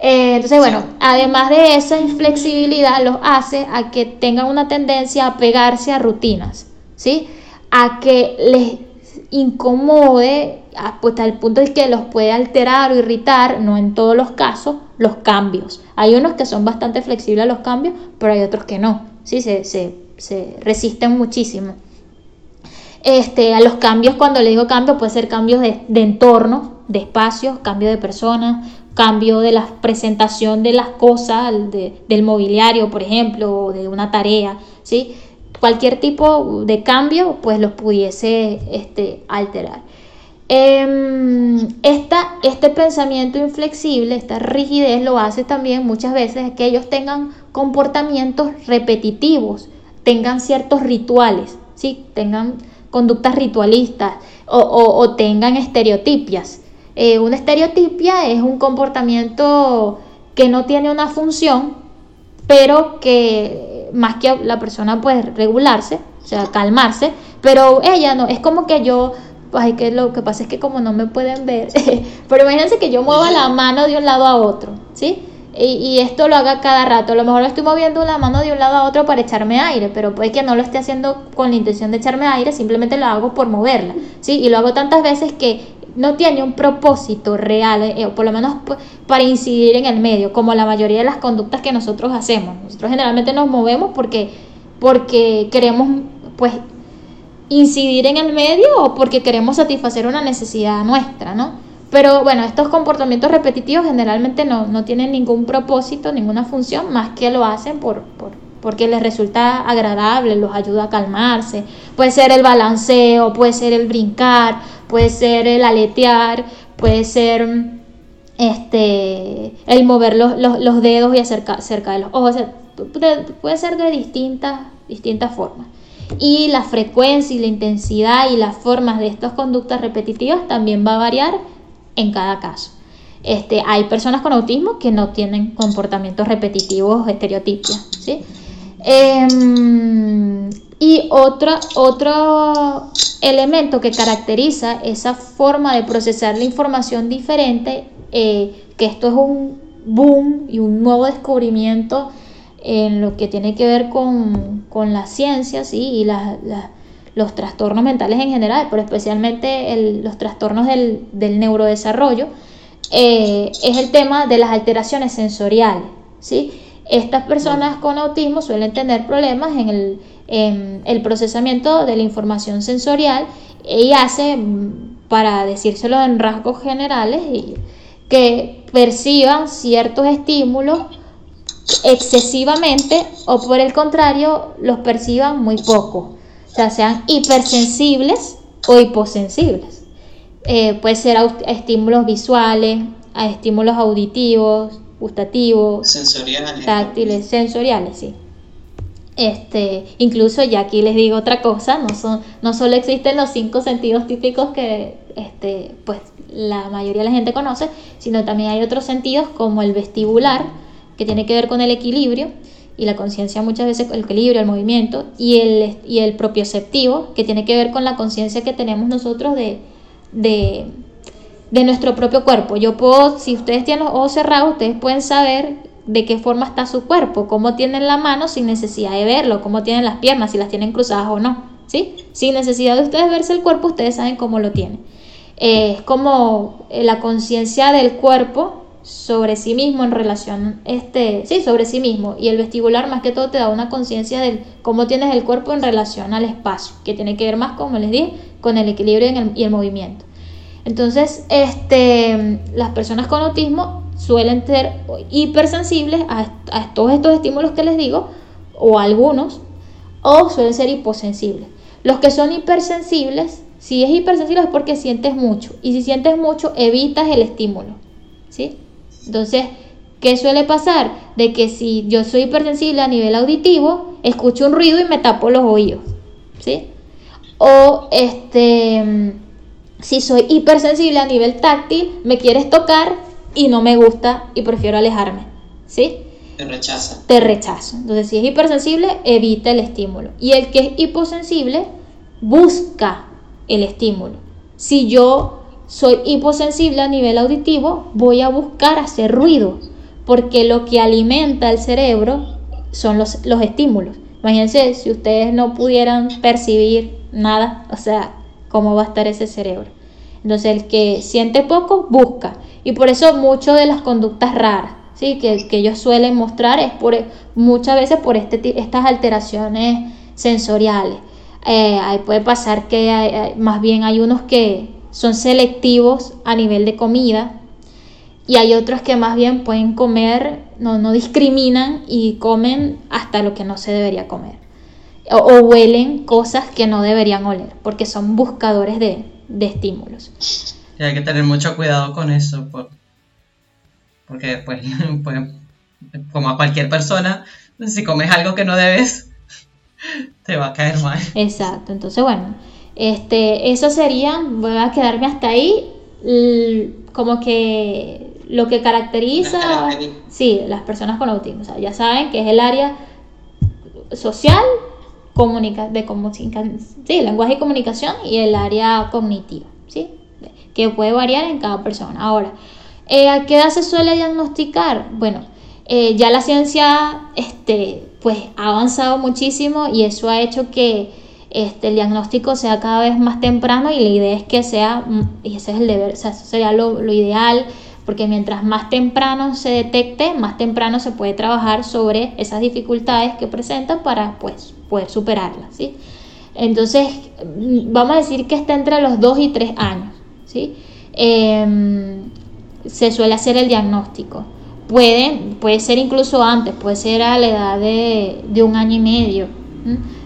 Eh, entonces, bueno, además de esa inflexibilidad, los hace a que tengan una tendencia a pegarse a rutinas, ¿sí? A que les incomode, hasta el punto de que los puede alterar o irritar, no en todos los casos, los cambios. Hay unos que son bastante flexibles a los cambios, pero hay otros que no, ¿sí? Se, se, se resisten muchísimo. Este, a los cambios, cuando le digo cambio, puede ser cambios de, de entorno, de espacios, cambio de personas, cambio de la presentación de las cosas, del mobiliario, por ejemplo, o de una tarea, ¿sí? Cualquier tipo de cambio, pues los pudiese este, alterar. Eh, esta, este pensamiento inflexible, esta rigidez lo hace también muchas veces que ellos tengan comportamientos repetitivos, tengan ciertos rituales, ¿sí? tengan conductas ritualistas o, o tengan estereotipias. Eh, una estereotipia es un comportamiento que no tiene una función, pero que más que la persona puede regularse, o sea, calmarse, pero ella no, es como que yo, pues que lo que pasa es que como no me pueden ver, pero imagínense que yo mueva la mano de un lado a otro, ¿sí? Y, esto lo haga cada rato. A lo mejor estoy moviendo la mano de un lado a otro para echarme aire, pero puede que no lo esté haciendo con la intención de echarme aire, simplemente lo hago por moverla, ¿sí? Y lo hago tantas veces que no tiene un propósito real, eh, o por lo menos para incidir en el medio, como la mayoría de las conductas que nosotros hacemos. Nosotros generalmente nos movemos porque, porque queremos pues incidir en el medio o porque queremos satisfacer una necesidad nuestra, ¿no? Pero bueno, estos comportamientos repetitivos generalmente no, no tienen ningún propósito, ninguna función, más que lo hacen por, por, porque les resulta agradable, los ayuda a calmarse. Puede ser el balanceo, puede ser el brincar, puede ser el aletear, puede ser este, el mover los, los, dedos y acercar cerca de los ojos. puede ser de distintas, distintas formas. Y la frecuencia y la intensidad y las formas de estas conductas repetitivas también va a variar en cada caso. Este, hay personas con autismo que no tienen comportamientos repetitivos estereotipos. ¿sí? Em, y otro, otro elemento que caracteriza esa forma de procesar la información diferente, eh, que esto es un boom y un nuevo descubrimiento en lo que tiene que ver con, con la ciencia y los trastornos mentales en general, pero especialmente los trastornos del, neurodesarrollo, eh, es el tema de las alteraciones sensoriales. ¿sí? Estas personas con autismo suelen tener problemas en el, el procesamiento de la información sensorial y hace, para decírselo en rasgos generales, que perciban ciertos estímulos excesivamente o por el contrario los perciban muy poco, o sea, sean hipersensibles o hiposensibles. Eh, puede ser a estímulos visuales, a estímulos auditivos, gustativos, sensoriales, táctiles, sensoriales, sí. Este, incluso ya aquí les digo otra cosa, no son, no solo existen los cinco sentidos típicos que este, pues la mayoría de la gente conoce, sino también hay otros sentidos como el vestibular, que tiene que ver con el equilibrio y la conciencia muchas veces el equilibrio, el movimiento, y el, y el propioceptivo, que tiene que ver con la conciencia que tenemos nosotros de, de de nuestro propio cuerpo. Yo puedo, si ustedes tienen los ojos cerrados, ustedes pueden saber de qué forma está su cuerpo, cómo tienen la mano sin necesidad de verlo, cómo tienen las piernas, si las tienen cruzadas o no, ¿sí? Sin necesidad de ustedes verse el cuerpo, ustedes saben cómo lo tienen. es como eh, la conciencia del cuerpo sobre sí mismo en relación, este, sí, sobre sí mismo. Y el vestibular más que todo te da una conciencia de cómo tienes el cuerpo en relación al espacio, que tiene que ver más, como les dije, con el equilibrio y el movimiento. Entonces, este, las personas con autismo suelen ser hipersensibles a, todos estos estímulos que les digo, o algunos, o suelen ser hiposensibles. Los que son hipersensibles, si es hipersensible es porque sientes mucho, y si sientes mucho, evitas el estímulo. ¿sí? Entonces, ¿qué suele pasar? De que si yo soy hipersensible a nivel auditivo, escucho un ruido y me tapo los oídos. ¿sí? O este si soy hipersensible a nivel táctil, me quieres tocar y no me gusta y prefiero alejarme. ¿Sí? Te rechaza. Te rechazo. Entonces, si es hipersensible, evita el estímulo. Y el que es hiposensible, busca el estímulo. Si yo soy hiposensible a nivel auditivo, voy a buscar hacer ruido, porque lo que alimenta el cerebro son los, los estímulos. Imagínense si ustedes no pudieran percibir nada, o sea, cómo va a estar ese cerebro. Entonces el que siente poco busca. Y por eso muchas de las conductas raras ¿sí? que, ellos suelen mostrar es por, muchas veces por este, estas alteraciones sensoriales. Eh, ahí puede pasar que más bien hay unos que son selectivos a nivel de comida y hay otros que más bien pueden comer, no, no discriminan y comen hasta lo que no se debería comer o, huelen cosas que no deberían oler, porque son buscadores de, estímulos. Y hay que tener mucho cuidado con eso, porque pues, pues, como a cualquier persona, si comes algo que no debes, te va a caer mal. Exacto, entonces bueno, este, eso sería, voy a quedarme hasta ahí, como que lo que caracteriza, sí, las personas con autismo, o sea, ya saben que es el área social comunica de sí, lenguaje y comunicación y el área cognitiva, ¿sí? que puede variar en cada persona. Ahora, eh, ¿a qué edad se suele diagnosticar? Bueno, eh, ya la ciencia este, pues, ha avanzado muchísimo y eso ha hecho que este, el diagnóstico sea cada vez más temprano y la idea es que sea, mm, y ese es el deber, o sea, eso sería lo, lo ideal, porque mientras más temprano se detecte, más temprano se puede trabajar sobre esas dificultades que presentan para pues, poder superarlas. ¿sí? Entonces, mm, vamos a decir que está entre los 2 y 3 años. ¿sí? Em, se suele hacer el diagnóstico. Puede, puede ser incluso antes, puede ser a la edad de, de un año y medio,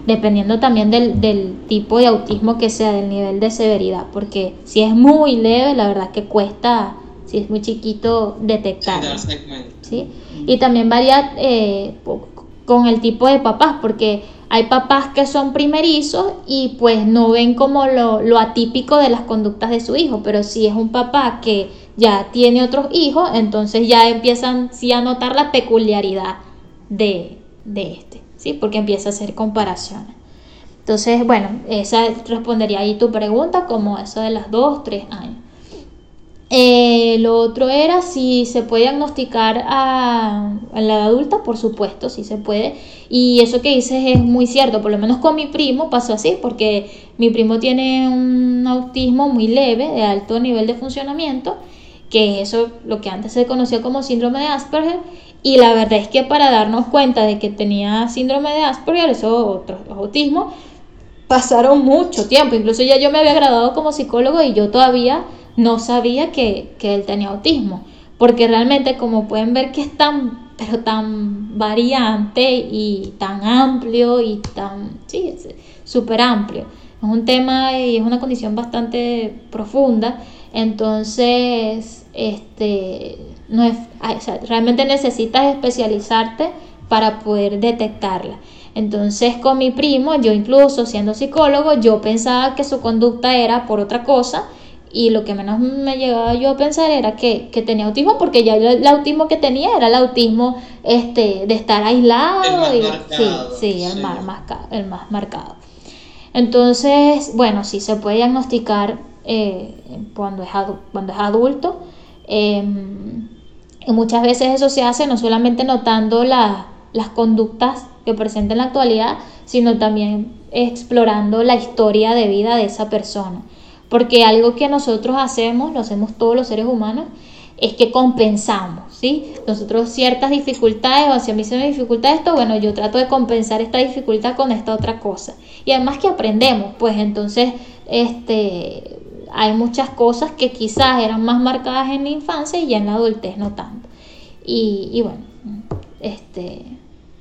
dependiendo también del, del, tipo de autismo que sea, del nivel de severidad, porque si es muy leve, la verdad que cuesta, si es muy chiquito, detectarlo. ¿sí? Y también varía eh, con el tipo de papás, porque hay papás que son primerizos y pues no ven como lo, lo, atípico de las conductas de su hijo, pero si es un papá que ya tiene otros hijos, entonces ya empiezan sí a notar la peculiaridad de, de este, ¿sí? Porque empieza a hacer comparaciones. Entonces, bueno, esa respondería ahí tu pregunta como eso de las dos, tres años. Eh, lo otro era si se puede diagnosticar a, la edad adulta, por supuesto, sí se puede. Y eso que dices es muy cierto, por lo menos con mi primo pasó así, porque mi primo tiene un autismo muy leve, de alto nivel de funcionamiento, que es eso lo que antes se conocía como síndrome de Asperger. Y la verdad es que para darnos cuenta de que tenía síndrome de Asperger, eso otro autismo, pasaron mucho tiempo. Incluso ya yo me había graduado como psicólogo y yo todavía no sabía que, él tenía autismo, porque realmente como pueden ver que es tan, pero tan variante y tan amplio y tan, sí, súper amplio. Es un tema y es una condición bastante profunda, entonces, este, no es, realmente necesitas especializarte para poder detectarla. Entonces con mi primo, yo incluso siendo psicólogo, yo pensaba que su conducta era por otra cosa y lo que menos me llegaba yo a pensar era que, tenía autismo porque ya el, autismo que tenía era el autismo este de estar aislado y sí, sí, el más marcado, el más marcado. Entonces, bueno, sí se puede diagnosticar eh, cuando, es cuando es adulto. Em, y muchas veces eso se hace no solamente notando las conductas que presenta en la actualidad, sino también explorando la historia de vida de esa persona. Porque algo que nosotros hacemos, lo hacemos todos los seres humanos, es que compensamos, ¿sí? Nosotros ciertas dificultades, o hacia mí se me dificulta esto, bueno, yo trato de compensar esta dificultad con esta otra cosa. Y además que aprendemos, pues entonces, este, hay muchas cosas que quizás eran más marcadas en la infancia y ya en la adultez no tanto. Y, y bueno, este,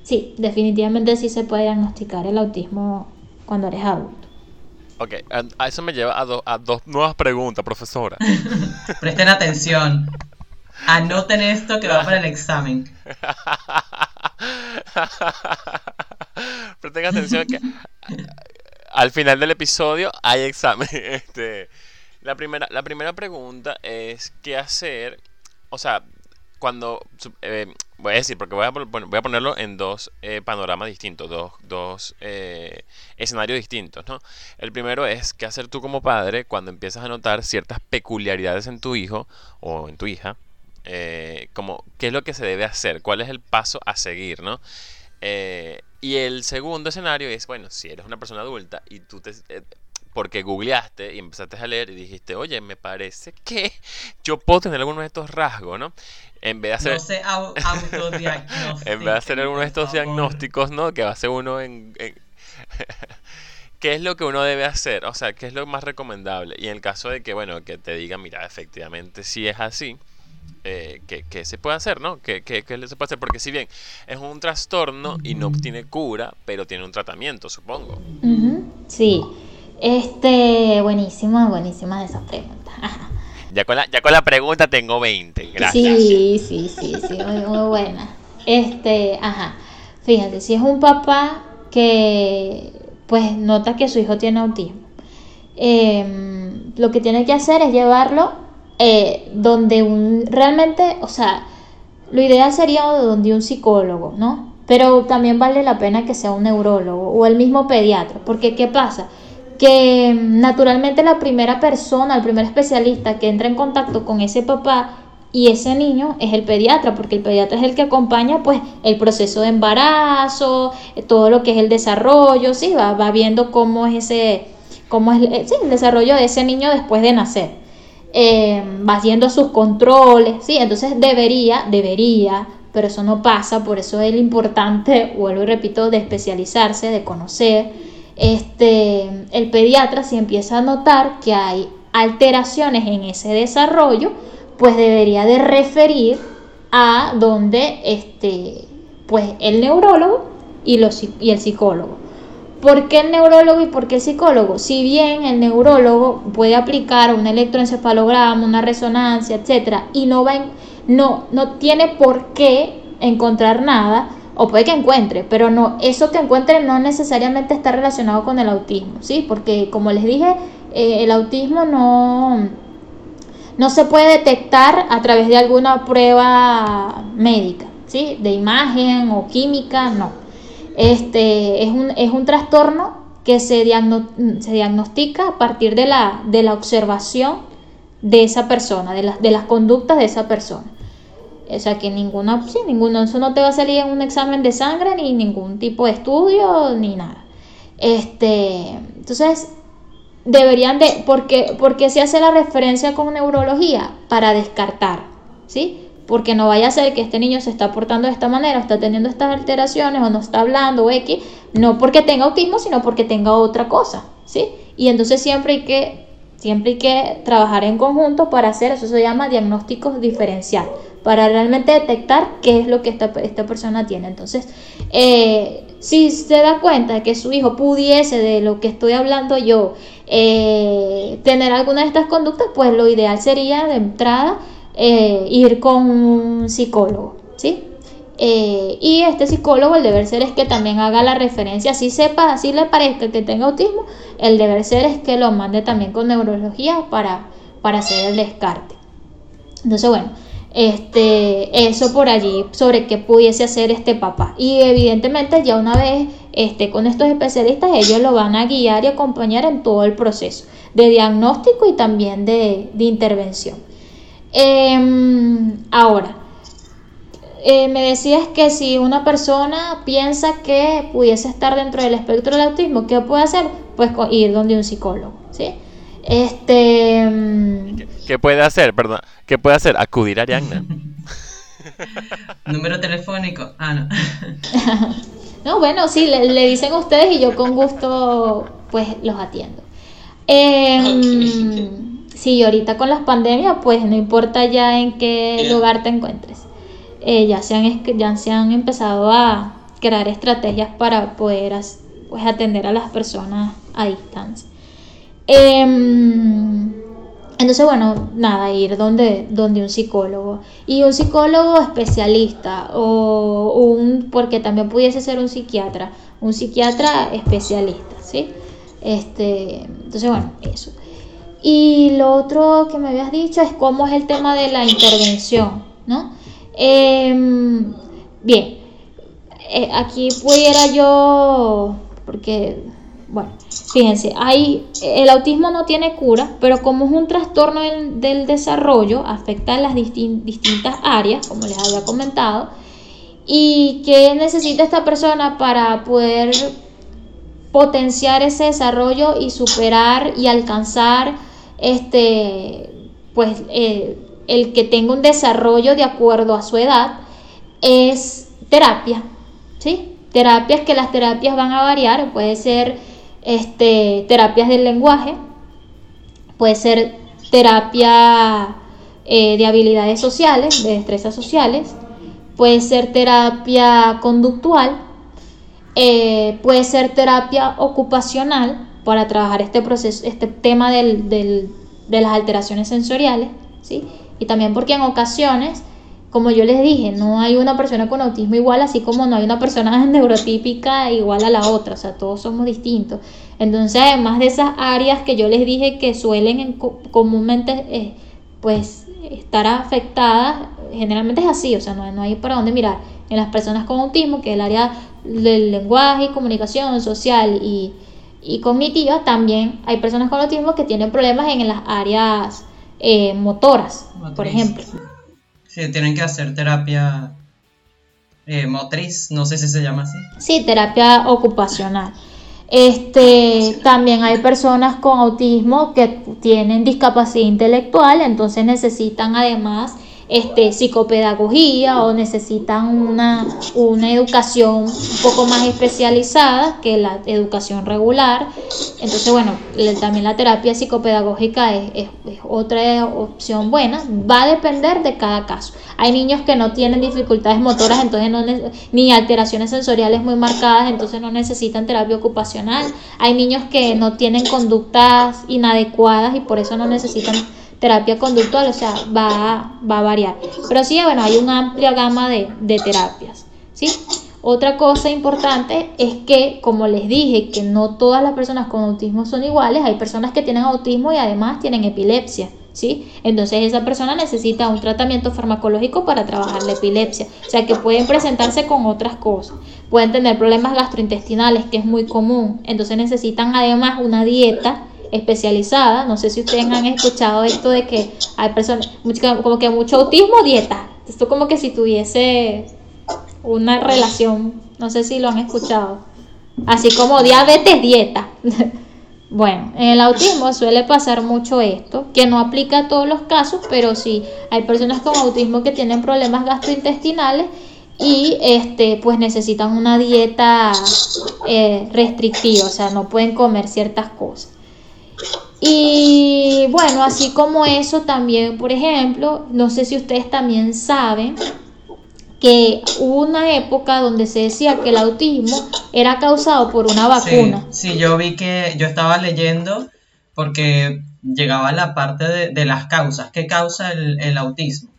sí, definitivamente sí se puede diagnosticar el autismo cuando eres adulto. Ok, a, eso me lleva a, a dos nuevas preguntas, profesora. Presten atención. Anoten esto que va para el examen. Presten atención que al final del episodio hay examen. Este, la, primera, la primera pregunta es qué hacer. O sea, cuando eh, voy a decir, porque voy a, voy a ponerlo en dos eh, panoramas distintos, dos, dos eh, escenarios distintos, ¿no? El primero es qué hacer tú como padre cuando empiezas a notar ciertas peculiaridades en tu hijo o en tu hija, como qué es lo que se debe hacer, cuál es el paso a seguir, ¿no? y el segundo escenario es, bueno, si eres una persona adulta y tú te porque googleaste y empezaste a leer y dijiste, oye, me parece que yo puedo tener alguno de estos rasgos, ¿no? En vez de hacer, no se en vez de hacer alguno de estos diagnósticos, ¿no? Que va a ser uno en... ¿Qué es lo que uno debe hacer? O sea, ¿qué es lo más recomendable? Y en el caso de que, bueno, que te digan, mira, efectivamente si es así, eh, ¿qué, se puede hacer, no? ¿Qué, ¿Qué, se puede hacer? Porque si bien es un trastorno y no tiene cura, pero tiene un tratamiento, supongo. Sí. Este, buenísimo, buenísimas esas preguntas. Ya con, la, ya con la pregunta tengo 20, gracias. Sí, sí, sí, sí, muy, buena. Este, ajá, fíjate, si es un papá que pues nota que su hijo tiene autismo, em, lo que tiene que hacer es llevarlo eh, donde un, realmente, o sea, lo ideal sería donde un psicólogo, ¿no? Pero también vale la pena que sea un neurólogo o el mismo pediatra, porque ¿qué pasa? Que naturalmente la primera persona, el primer especialista que entra en contacto con ese papá y ese niño es el pediatra, porque el pediatra es el que acompaña pues el proceso de embarazo, eh, todo lo que es el desarrollo, sí, va, va viendo cómo es ese, cómo es eh, el desarrollo de ese niño después de nacer. Eh, va haciendo sus controles, sí, entonces debería, debería, pero eso no pasa, por eso es importante, vuelvo y repito, de especializarse, de conocer. Este, el pediatra si empieza a notar que hay alteraciones en ese desarrollo, pues debería de referir a donde este, pues el neurólogo y, los, y el psicólogo. ¿Por qué el neurólogo y por qué el psicólogo? Si bien el neurólogo puede aplicar un electroencefalograma, una resonancia, etcétera, y no va no, no tiene por qué encontrar nada, o puede que encuentre, pero no, eso que encuentre no necesariamente está relacionado con el autismo, ¿sí? Porque como les dije, eh, el autismo no, no se puede detectar a través de alguna prueba médica, ¿sí? De imagen o química, no. Este es un, es un trastorno que se, se diagnostica a partir de la, de la observación de esa persona, de de las conductas de esa persona. O sea que ninguna, sí, ninguno, eso no te va a salir en un examen de sangre, ni ningún tipo de estudio, ni nada. Este, entonces, deberían de, porque, porque se hace la referencia con neurología para descartar, ¿sí? Porque no vaya a ser que este niño se está portando de esta manera, está teniendo estas alteraciones o no está hablando o X, no porque tenga autismo, sino porque tenga otra cosa, ¿sí? Y entonces siempre hay que, siempre hay que trabajar en conjunto para hacer, eso se llama diagnóstico diferencial, para realmente detectar qué es lo que esta, esta persona tiene. Entonces, eh, si se da cuenta que su hijo pudiese, de lo que estoy hablando yo, eh, tener alguna de estas conductas, pues lo ideal sería de entrada eh, ir con un psicólogo, ¿sí? Y este psicólogo, el deber ser es que también haga la referencia, si sepa, así le parezca que tenga autismo, el deber ser es que lo mande también con neurología para, para hacer el descarte. Entonces, bueno, este, eso por allí sobre qué pudiese hacer este papá. Y evidentemente ya una vez este, con estos especialistas, ellos lo van a guiar y acompañar en todo el proceso de diagnóstico y también de, intervención. Em, ahora, eh, me decías que si una persona piensa que pudiese estar dentro del espectro del autismo, ¿qué puede hacer? Pues ir donde un psicólogo, ¿sí? Este... ¿Qué, puede hacer? Perdón, ¿qué puede hacer? Acudir a Arianna. Número telefónico. Ah, no. no, bueno, sí, le, dicen ustedes y yo con gusto pues los atiendo. Eh, Sí, ahorita con las pandemias pues no importa ya en qué lugar te encuentres. Eh, ya, se han, ya se han empezado a crear estrategias para poder pues, atender a las personas a distancia. Em, entonces, bueno, nada, ir donde, donde un psicólogo. Y un psicólogo especialista, o un, porque también pudiese ser un psiquiatra, un psiquiatra especialista, ¿sí? Este, entonces, bueno, eso. Y lo otro que me habías dicho es cómo es el tema de la intervención, ¿no? Em, bien, eh, aquí pudiera yo, porque bueno, fíjense, hay, el autismo no tiene cura, pero como es un trastorno del, desarrollo, afecta a las distintas áreas, como les había comentado, y qué necesita esta persona para poder potenciar ese desarrollo y superar y alcanzar este pues eh, el que tenga un desarrollo de acuerdo a su edad es terapia, ¿sí? Terapias que las terapias van a variar, puede ser este, terapias del lenguaje, puede ser terapia eh, de habilidades sociales, de destrezas sociales, puede ser terapia conductual, eh, puede ser terapia ocupacional para trabajar este proceso, este tema del, del, de las alteraciones sensoriales, ¿sí? Y también porque en ocasiones como yo les dije, no hay una persona con autismo igual, así como no hay una persona neurotípica igual a la otra, o sea, todos somos distintos. Entonces, además de esas áreas que yo les dije que suelen comúnmente eh, pues estar afectadas, generalmente es así, o sea, no, no hay para dónde mirar. En las personas con autismo, que es el área del lenguaje y comunicación social y, y cognitiva, también hay personas con autismo que tienen problemas en las áreas eh, motoras, por ejemplo. Sí, tienen que hacer terapia eh, motriz, no sé si se llama así. Sí, terapia ocupacional. Este, también hay personas con autismo que tienen discapacidad intelectual, entonces necesitan además este, psicopedagogía o necesitan una, una educación un poco más especializada que la educación regular. Entonces, bueno, también la terapia psicopedagógica es, es, otra opción buena. Va a depender de cada caso. Hay niños que no tienen dificultades motoras, entonces no ni alteraciones sensoriales muy marcadas, entonces no necesitan terapia ocupacional. Hay niños que no tienen conductas inadecuadas y por eso no necesitan terapia conductual, o sea, va, va a variar. Pero sí, bueno, hay una amplia gama de, de terapias, ¿sí? Otra cosa importante es que, como les dije, que no todas las personas con autismo son iguales, hay personas que tienen autismo y además tienen epilepsia, ¿sí? Entonces esa persona necesita un tratamiento farmacológico para trabajar la epilepsia, o sea que pueden presentarse con otras cosas, pueden tener problemas gastrointestinales, que es muy común, entonces necesitan además una dieta especializada. No sé si ustedes han escuchado esto de que hay personas, como que mucho autismo, dieta. Esto como que si tuviese una relación, no sé si lo han escuchado. Así como diabetes, dieta. bueno, en el autismo suele pasar mucho esto, que no aplica a todos los casos, pero sí hay personas con autismo que tienen problemas gastrointestinales y este pues necesitan una dieta eh, restrictiva, o sea, no pueden comer ciertas cosas. Y bueno, así como eso también, por ejemplo, no sé si ustedes también saben que hubo una época donde se decía que el autismo era causado por una vacuna. Sí, yo vi que yo estaba leyendo porque llegaba la parte de, las causas, ¿qué causa el, el, autismo?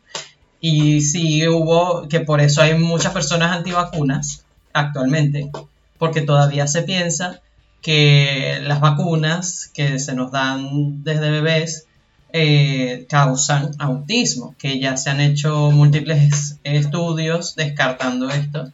Y sí hubo, que por eso hay muchas personas antivacunas actualmente, porque todavía se piensa que las vacunas que se nos dan desde bebés eh, causan autismo, que ya se han hecho múltiples estudios descartando esto,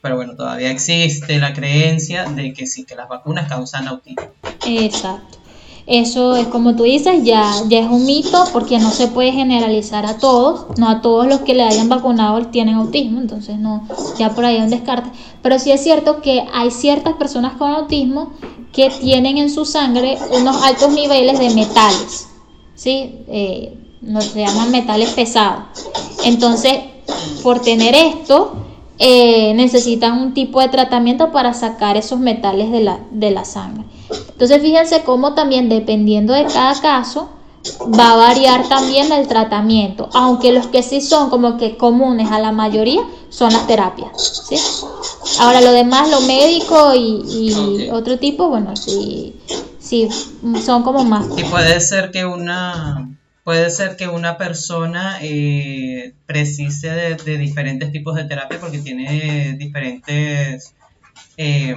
pero bueno, todavía existe la creencia de que sí, que las vacunas causan autismo. Exacto. Eso es como tú dices, ya, ya es un mito porque no se puede generalizar a todos, no a todos los que le hayan vacunado tienen autismo, entonces no, ya por ahí hay un descarte. Pero sí es cierto que hay ciertas personas con autismo que tienen en su sangre unos altos niveles de metales, ¿sí? Eh, se llaman metales pesados. Entonces, por tener esto, eh, necesitan un tipo de tratamiento para sacar esos metales de la, de la sangre. Entonces, fíjense cómo también dependiendo de cada caso, va a variar también el tratamiento, aunque los que sí son como que comunes a la mayoría son las terapias, ¿sí? Ahora lo demás, lo médico y, otro tipo, bueno, sí, sí, son como más. Y puede ser que una, puede ser que una persona eh, precise de, diferentes tipos de terapia porque tiene diferentes, eh,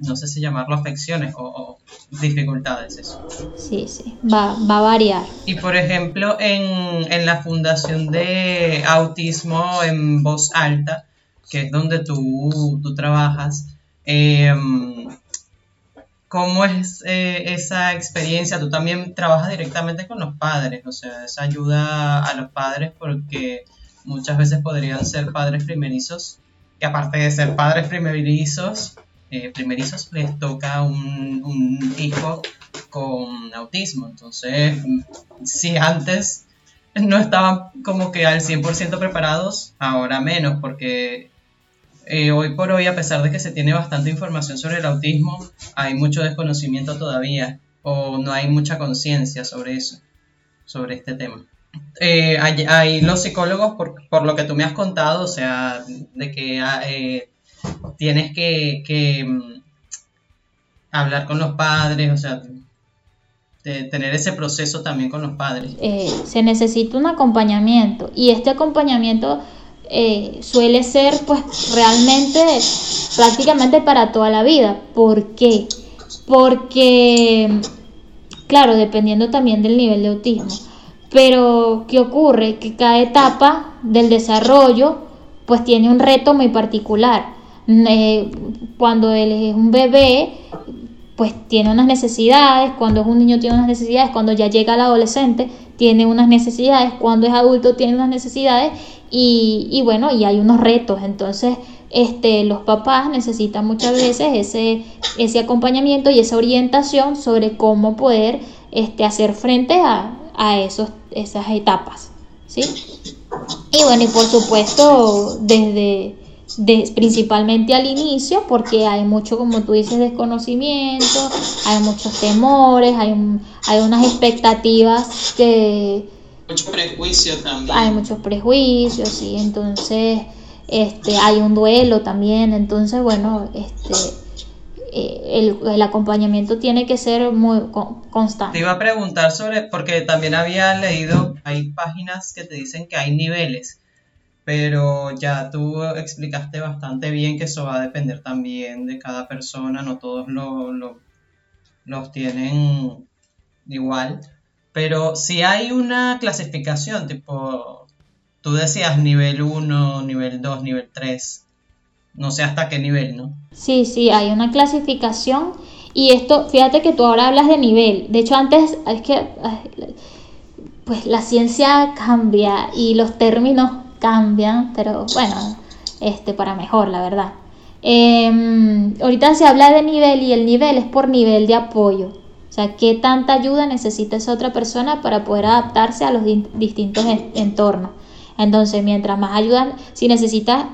no sé si llamarlo afecciones o, dificultades eso. Sí, sí, va, va, a variar. Y por ejemplo, en, en la Fundación de Autismo en Voz Alta, que es donde tú, trabajas, em, ¿cómo es eh, esa experiencia? Tú también trabajas directamente con los padres, o sea, esa ayuda a los padres porque muchas veces podrían ser padres primerizos, y aparte de ser padres primerizos, eh, primerizos les toca un, hijo con autismo. Entonces, si antes no estaban como que al 100% preparados, ahora menos, porque eh, hoy por hoy, a pesar de que se tiene bastante información sobre el autismo, hay mucho desconocimiento todavía o no hay mucha conciencia sobre eso, sobre este tema. Eh, hay, los psicólogos, por, lo que tú me has contado, o sea, de que ah, eh, tienes que, mm, hablar con los padres, o sea, tener ese proceso también con los padres. se necesita un acompañamiento y este acompañamiento eh, suele ser pues realmente prácticamente para toda la vida. ¿Por qué? Porque, claro, dependiendo también del nivel de autismo. Pero, ¿qué ocurre? Que cada etapa del desarrollo pues tiene un reto muy particular. Eh, cuando él es un bebé, pues tiene unas necesidades, cuando es un niño tiene unas necesidades, cuando ya llega al adolescente tiene unas necesidades, cuando es adulto tiene unas necesidades y, y bueno, y hay unos retos. Entonces, este, los papás necesitan muchas veces ese, ese acompañamiento y esa orientación sobre cómo poder este, hacer frente a, a esos, esas etapas. ¿sí? Y bueno, y por supuesto, desde, principalmente al inicio, porque hay mucho, como tú dices, desconocimiento, hay muchos temores, hay, hay unas expectativas que... Muchos prejuicios también. Hay muchos prejuicios, sí, entonces este, hay un duelo también, entonces bueno, este, eh, el, acompañamiento tiene que ser muy constante. Te iba a preguntar sobre, porque también había leído, hay páginas que te dicen que hay niveles, pero ya tú explicaste bastante bien que eso va a depender también de cada persona, no todos lo, los tienen igual, pero si hay una clasificación, tipo, tú decías nivel 1, nivel 2, nivel 3, no sé hasta qué nivel, ¿no? Sí, sí, hay una clasificación y esto, fíjate que tú ahora hablas de nivel. De hecho, antes es que pues la ciencia cambia y los términos cambian, pero bueno, este para mejor, la verdad. Em, ahorita se habla de nivel y el nivel es por nivel de apoyo. O sea, qué tanta ayuda necesita esa otra persona para poder adaptarse a los distintos entornos. Entonces, mientras más ayuda, si necesitas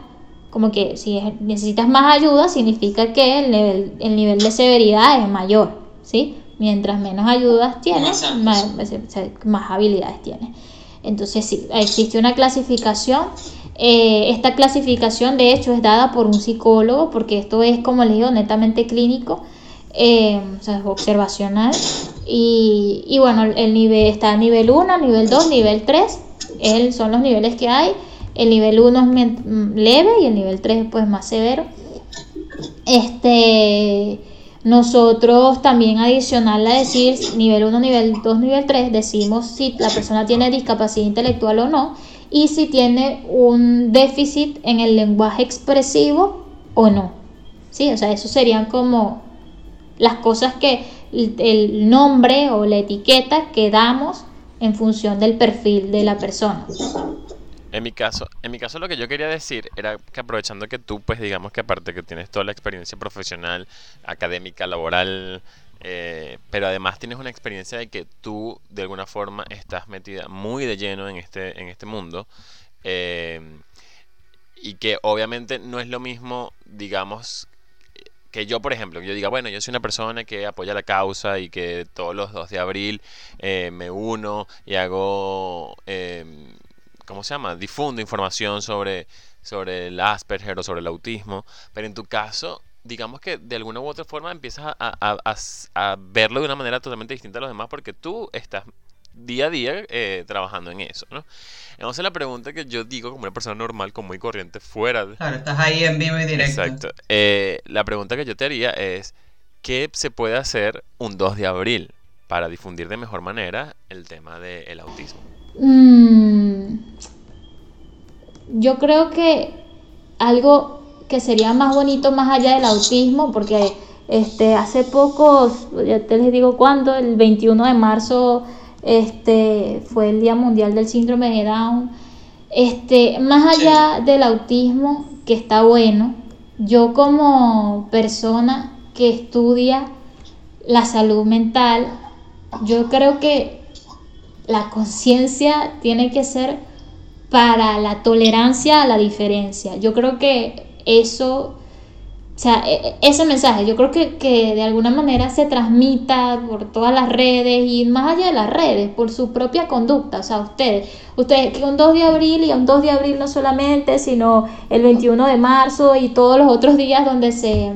como que si necesitas más ayuda significa que el nivel, el nivel de severidad es mayor, ¿sí? Mientras menos ayudas tienes, más, más, habilidades tienes. Entonces sí, existe una clasificación. Eh, esta clasificación de hecho es dada por un psicólogo porque esto es como les digo netamente clínico, eh, o sea, observacional. Y, y, bueno, el nivel está nivel 1, nivel 2, nivel 3, son los niveles que hay. El nivel 1 es leve y el nivel 3 pues más severo. Este, nosotros también adicional a decir nivel 1, nivel 2, nivel 3, decimos si la persona tiene discapacidad intelectual o no y si tiene un déficit en el lenguaje expresivo o no. Sí, o sea, eso serían como las cosas que el nombre o la etiqueta que damos en función del perfil de la persona. En mi caso, en mi caso lo que yo quería decir era que aprovechando que tú, pues digamos que aparte que tienes toda la experiencia profesional, académica, laboral, eh, pero además tienes una experiencia de que tú de alguna forma estás metida muy de lleno en este, en este mundo. Eh, y que obviamente no es lo mismo, digamos, que yo, por ejemplo, yo diga, bueno, yo soy una persona que apoya la causa y que todos los 2 de abril eh, me uno y hago ¿cómo se llama? Difundo información sobre, sobre el Asperger o sobre el autismo, pero en tu caso, digamos que de alguna u otra forma empiezas a, verlo de una manera totalmente distinta a los demás porque tú estás día a día eh, trabajando en eso, ¿no? Entonces la pregunta que yo digo como una persona normal, como muy corriente, fuera de... Claro, estás ahí en vivo y directo. Exacto. Eh, la pregunta que yo te haría es, ¿qué se puede hacer un 2 de abril para difundir de mejor manera el tema del autismo? Mm, yo creo que algo que sería más bonito más allá del autismo, porque este, hace poco, ya te les digo cuándo, el 21 de marzo este, fue el Día Mundial del Síndrome de Down. Este, más allá del autismo, que está bueno, yo como persona que estudia la salud mental, yo creo que la conciencia tiene que ser para la tolerancia a la diferencia. Yo creo que eso, o sea, e, e, ese mensaje, yo creo que, que, de alguna manera se transmita por todas las redes y más allá de las redes, por su propia conducta. O sea, ustedes, ustedes que un 2 de abril y un 2 de abril no solamente, sino el 21 de marzo y todos los otros días donde se,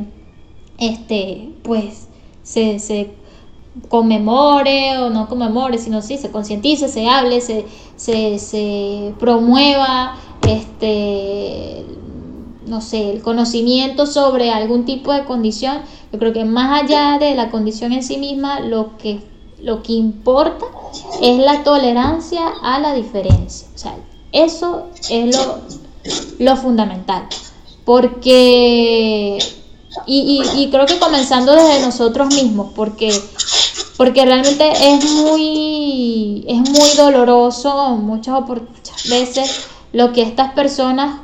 este, pues, se, se conmemore o no conmemore, sino sí, se concientice, se hable, se, se, promueva este no sé, el conocimiento sobre algún tipo de condición, yo creo que más allá de la condición en sí misma, lo que, lo que importa es la tolerancia a la diferencia. O sea, eso es lo, lo fundamental. Porque, y, y, y creo que comenzando desde nosotros mismos, porque porque realmente es muy, es muy doloroso muchas, muchas veces lo que estas personas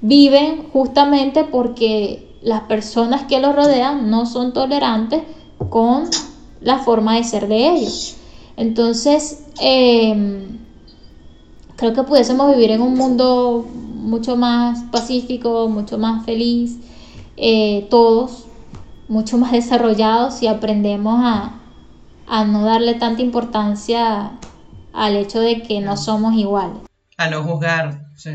viven justamente porque las personas que los rodean no son tolerantes con la forma de ser de ellos. Entonces, em, creo que pudiésemos vivir en un mundo mucho más pacífico, mucho más feliz, eh, todos, mucho más desarrollados si aprendemos a, no darle tanta importancia al hecho de que no somos iguales. A no juzgar, sí.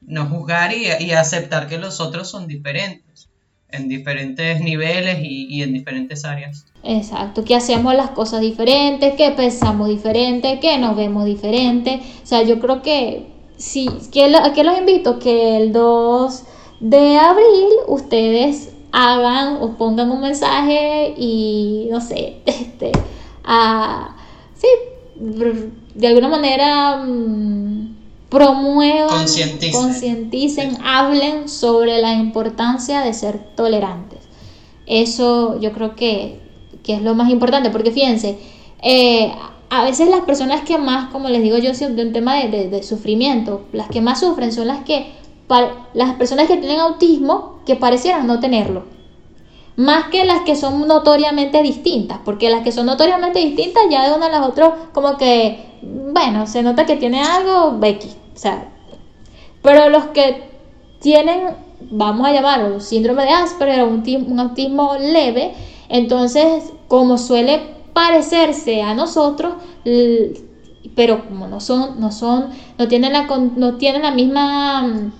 No juzgar y, y aceptar que los otros son diferentes, en diferentes niveles y, en diferentes áreas. Exacto, que hacemos las cosas diferentes, que pensamos diferente, que nos vemos diferente. O sea, yo creo que sí, que, que los invito que el 2 de abril ustedes hagan o pongan un mensaje y no sé, este, a, sí, de alguna manera mm, promuevan, concienticen, hablen sobre la importancia de ser tolerantes. Eso yo creo que, es lo más importante, porque fíjense, eh, a veces las personas que más, como les digo yo, de un tema de, de sufrimiento, las que más sufren son las que las personas que tienen autismo que parecieran no tenerlo. Más que las que son notoriamente distintas, porque las que son notoriamente distintas ya de una a las otras como que, bueno, se nota que tiene algo, Becky. O sea, pero los que tienen, vamos a llamarlo, síndrome de Asperger o un, un autismo leve, entonces, como suele parecerse a nosotros, pero como no son, no son, no tienen la, no tienen la misma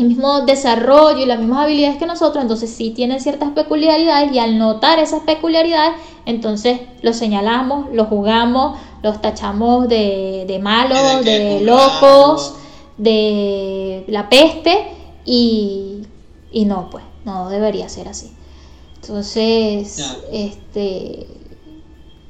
el mismo desarrollo y las mismas habilidades que nosotros, entonces sí tienen ciertas peculiaridades y al notar esas peculiaridades, entonces los señalamos, los jugamos, los tachamos de, malos, de, locos, de la peste y, y, no, pues, no debería ser así. Entonces, este,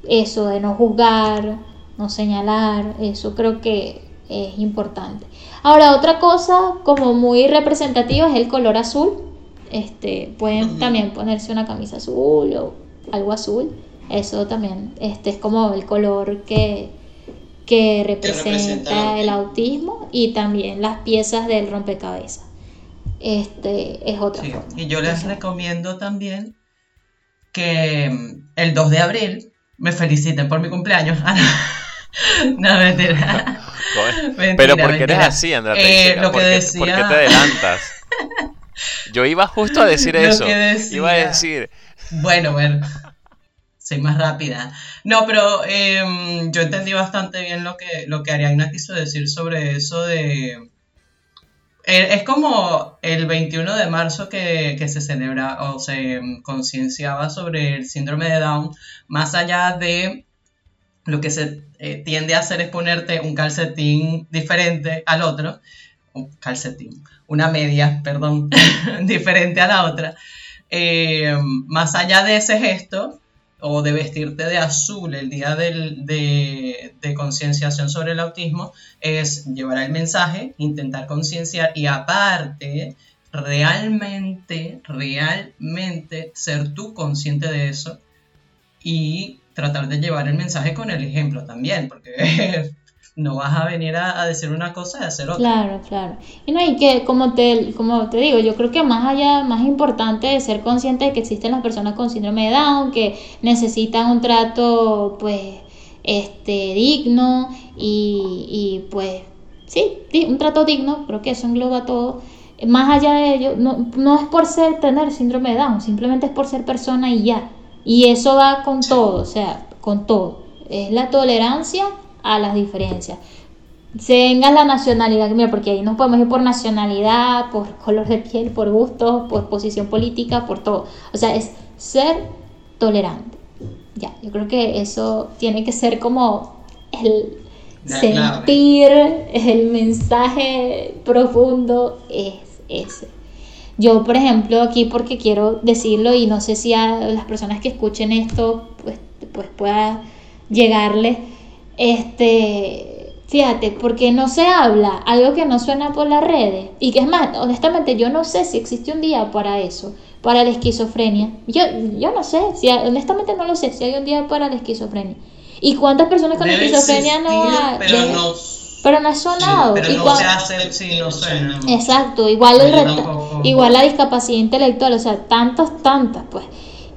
eso de no juzgar, no señalar, eso creo que es importante. Ahora, otra cosa como muy representativa es el color azul. Este, pueden también ponerse una camisa azul o algo azul. Eso también este, es como el color que, que representa, el autismo y también las piezas del rompecabezas. Este es otra forma. Y yo les recomiendo también que mm, el 2 de abril me feliciten por mi cumpleaños. no, mentira. Pero ¿por qué eres así, Andrea eh, lo que ¿Por, decía... ¿Por qué te adelantas? Yo iba justo a decir eso. Iba a decir. Bueno, bueno. Soy más rápida. No, pero em, yo entendí bastante bien lo que, lo que Ariadna quiso decir sobre eso de. Eh, es como el 21 de marzo que, que se celebra o se em, concienciaba sobre el síndrome de Down, más allá de lo que se eh, tiende a hacer es ponerte un calcetín diferente al otro, un calcetín, una media, perdón, diferente a la otra. Eh, más allá de ese gesto, o de vestirte de azul el día de, de concienciación sobre el autismo, es llevar el mensaje, intentar concienciar y aparte, realmente, realmente ser tú consciente de eso y tratar de llevar el mensaje con el ejemplo también, porque no vas a venir a, decir una cosa y hacer otra. Claro, claro. Y no, hay que como te, como te digo, yo creo que más allá, más importante de ser consciente de que existen las personas con síndrome de Down, que necesitan un trato, pues, este, digno y, y pues, sí, un trato digno, creo que eso engloba todo. Más allá de ello, no, no es por ser tener síndrome de Down, simplemente es por ser persona y ya. Y eso va con todo, o sea, con todo. Es la tolerancia a las diferencias. Tenga la nacionalidad, mira, porque ahí nos podemos ir por nacionalidad, por color de piel, por gusto, por posición política, por todo. O sea, es ser tolerante. Ya, yo creo que eso tiene que ser como el sentir, el mensaje profundo es ese. Yo, por ejemplo, aquí porque quiero decirlo y no sé si a las personas que escuchen esto pues, pues pueda llegarle, este, fíjate, porque no se habla algo que no suena por las redes y que es más, honestamente yo no sé si existe un día para eso, para la esquizofrenia. Yo, yo no sé, si, honestamente no lo sé, si hay un día para la esquizofrenia. ¿Y cuántas personas con Debe esquizofrenia no hay? pero Debe- no, pero no ha sonado. pero ¿Y no se hace, sí, no suena. Exacto, igual, el tampoco. igual la discapacidad intelectual, o sea, tantas, tantas, pues.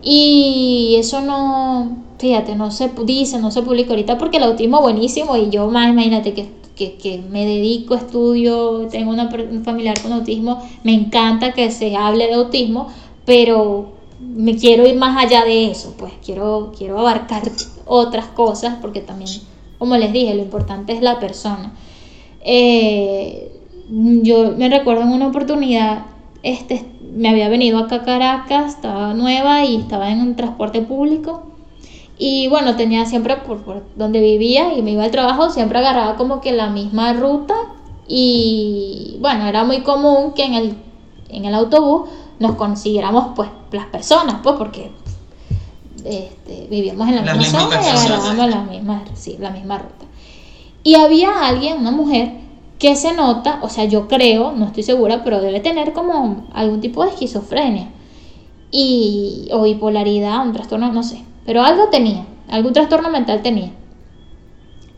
Y eso no, fíjate, no se dice, no se publica ahorita porque el autismo es buenísimo y yo más, imagínate que, que, que me dedico, estudio, tengo una, un familiar con autismo, me encanta que se hable de autismo, pero me quiero ir más allá de eso, pues quiero, quiero abarcar otras cosas porque también, como les dije, lo importante es la persona. Eh, yo me recuerdo en una oportunidad, este, me había venido acá a Caracas, estaba nueva y estaba en un transporte público. Y bueno, tenía siempre por, por donde vivía y me iba al trabajo, siempre agarraba como que la misma ruta. Y bueno, era muy común que en el, en el autobús nos consiguiéramos pues las personas, pues porque este, vivíamos en la Las misma mismas zona y agarrábamos la misma, sí, la misma ruta. Y había alguien, una mujer, que se nota, o sea, yo creo, no estoy segura, pero debe tener como algún tipo de esquizofrenia y, o bipolaridad, un trastorno, no sé, pero algo tenía, algún trastorno mental tenía.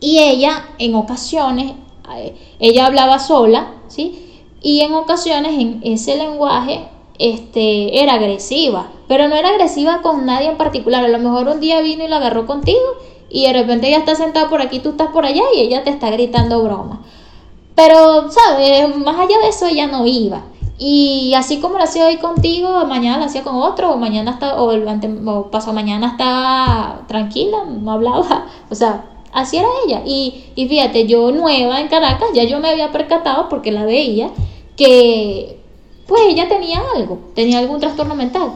Y ella, en ocasiones, eh, ella hablaba sola, ¿sí? Y en ocasiones en ese lenguaje este, era agresiva, pero no era agresiva con nadie en particular. A lo mejor un día vino y la agarró contigo y de repente ella está sentada por aquí, tú estás por allá y ella te está gritando broma. Pero, ¿sabes? Más allá de eso ella no iba. Y así como lo hacía hoy contigo, mañana lo hacía con otro, o mañana está, o, el o pasado mañana estaba tranquila, no hablaba. O sea, así era ella. Y, y fíjate, yo nueva en Caracas, ya yo me había percatado porque la veía, que pues ella tenía algo, tenía algún trastorno mental.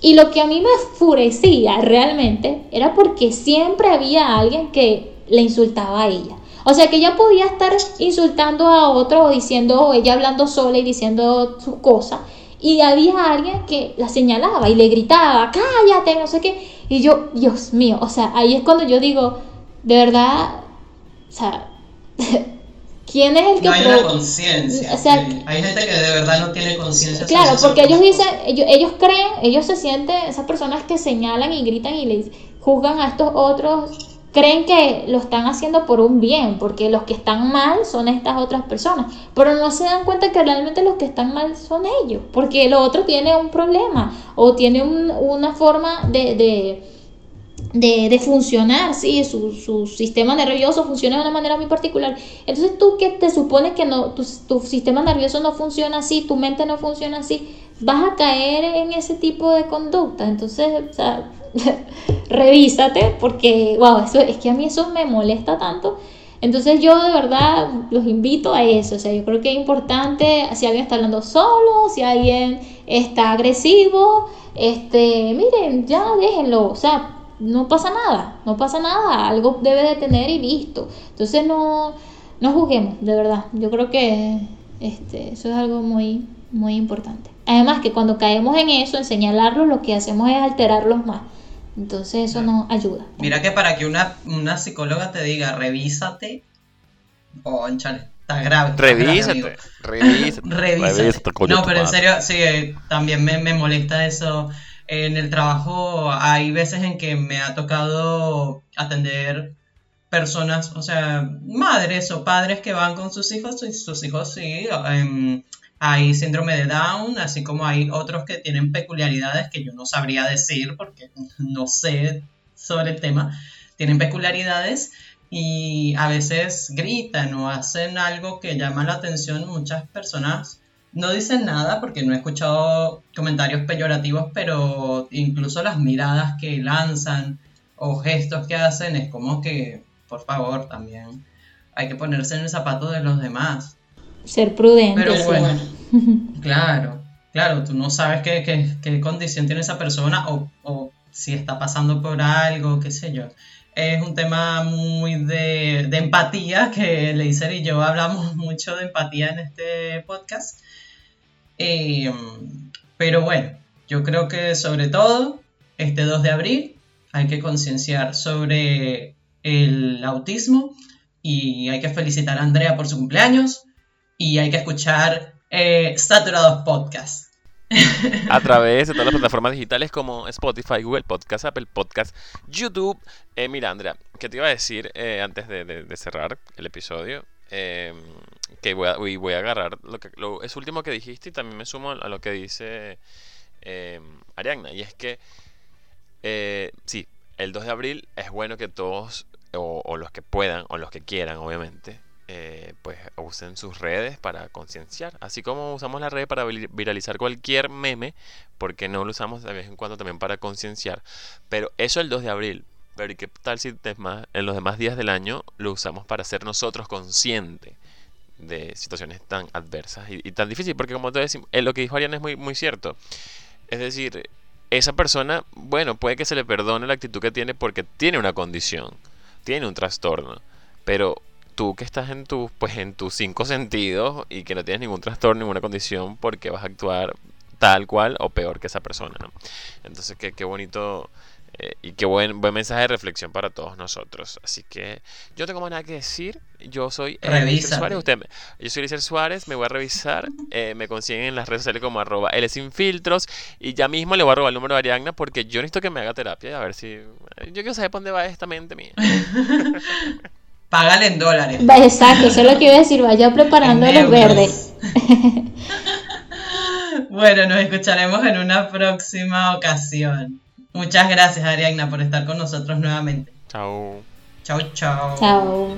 Y lo que a mí me enfurecía realmente era porque siempre había alguien que le insultaba a ella. O sea que ella podía estar insultando a otro o diciendo, o ella hablando sola y diciendo sus cosas. Y había alguien que la señalaba y le gritaba, cállate, no sé qué. Y yo, Dios mío, o sea, ahí es cuando yo digo, de verdad, o sea, ¿quién es el que No hay una conciencia. O sea, sí. Hay gente que de verdad no tiene conciencia. Claro, porque ellos dicen, ellos, ellos creen, ellos se sienten, esas personas que señalan y gritan y les juzgan a estos otros, creen que lo están haciendo por un bien, porque los que están mal son estas otras personas, pero no se dan cuenta que realmente los que están mal son ellos, porque el otro tiene un problema o tiene un- una forma de, de, de, de funcionar, ¿sí? Su, su sistema nervioso funciona de una manera muy particular. Entonces tú que te supones que no, tu, tu sistema nervioso no funciona así, tu mente no funciona así, vas a caer en ese tipo de conducta. Entonces, o sea, revísate porque, wow, eso, es que a mí eso me molesta tanto. Entonces yo de verdad los invito a eso, o sea, yo creo que es importante si alguien está hablando solo, si alguien está agresivo, este, miren, ya déjenlo, o sea, no pasa nada, no pasa nada, algo debe de tener y listo. Entonces no, no juzguemos, de verdad. Yo creo que este, eso es algo muy, muy importante. Además que cuando caemos en eso, en señalarlos, lo que hacemos es alterarlos más. Entonces eso nos ayuda. Mira que para que una, una psicóloga te diga, revísate, conchale, está grave. está grave, amigo. Revísate, revísate. Revísate. coño No, pero en serio, sí, eh, también me, me molesta eso. En el trabajo hay veces en que me ha tocado atender personas, o sea, madres o padres que van con sus hijos y sus hijos sí, em, hay síndrome de Down, así como hay otros que tienen peculiaridades que yo no sabría decir porque no sé sobre el tema, tienen peculiaridades y a veces gritan o hacen algo que llama la atención. Muchas personas no dicen nada porque no he escuchado comentarios peyorativos, pero incluso las miradas que lanzan o gestos que hacen es como que, por favor, también hay que ponerse en el zapato de los demás. Ser prudente. Pero sí. bueno, claro, claro, tú no sabes qué, qué- qué condición tiene esa persona o, o si está pasando por algo, qué sé yo. Es un tema muy de, de empatía, que Leiser y yo hablamos mucho de empatía en este podcast. Eh, pero bueno, yo creo que sobre todo este 2 de abril hay que concienciar sobre el autismo y hay que felicitar a Andrea por su cumpleaños y hay que escuchar eh, Saturados Podcast. a través de todas las plataformas digitales como Spotify, Google Podcast, Apple Podcast, YouTube. Eh, mira, Andrea, ¿qué te iba a decir eh, antes de, cerrar el episodio? Em, que voy a, voy a agarrar lo que lo, último que dijiste y también me sumo a lo que dice em, Arianna. Y es que, eh, sí, el 2 de abril es bueno que todos, o los que puedan, o los que quieran, obviamente, eh, pues usen sus redes para concienciar. Así como usamos la red para viralizar cualquier meme, porque no lo usamos de vez en cuando también para concienciar. Pero eso el 2 de abril. Pero qué tal si en los demás días del año lo usamos para ser nosotros conscientes de situaciones tan adversas y, tan difíciles? Porque como te decimos, eh, lo que dijo Ariana es muy, muy cierto. Es decir, esa persona, bueno, puede que se le perdone la actitud que tiene porque tiene una condición, tiene un trastorno. Pero tú que estás en tu, pues en tus cinco sentidos y que no tienes ningún trastorno, ninguna condición, porque vas a actuar tal cual o peor que esa persona, ¿no? Entonces, qué, qué bonito eh, y qué buen, buen mensaje de reflexión para todos nosotros. Así que yo tengo más nada que decir. Yo soy eh, Suárez. Usted, yo soy Eliezer Suárez. Me voy a revisar. Eh, me consiguen en las redes sociales como arroba L sin filtros. Y ya mismo le voy a robar el número de Ariagna porque yo necesito que me haga terapia. A ver si. Yo quiero saber por dónde va esta mente mía. Págale en dólares. Exacto, eso es lo que iba a decir, vaya preparando los verdes. bueno, nos escucharemos en una próxima ocasión. Muchas gracias, Ariagna, por estar con nosotros nuevamente. Chao. Chao, chao. Chao.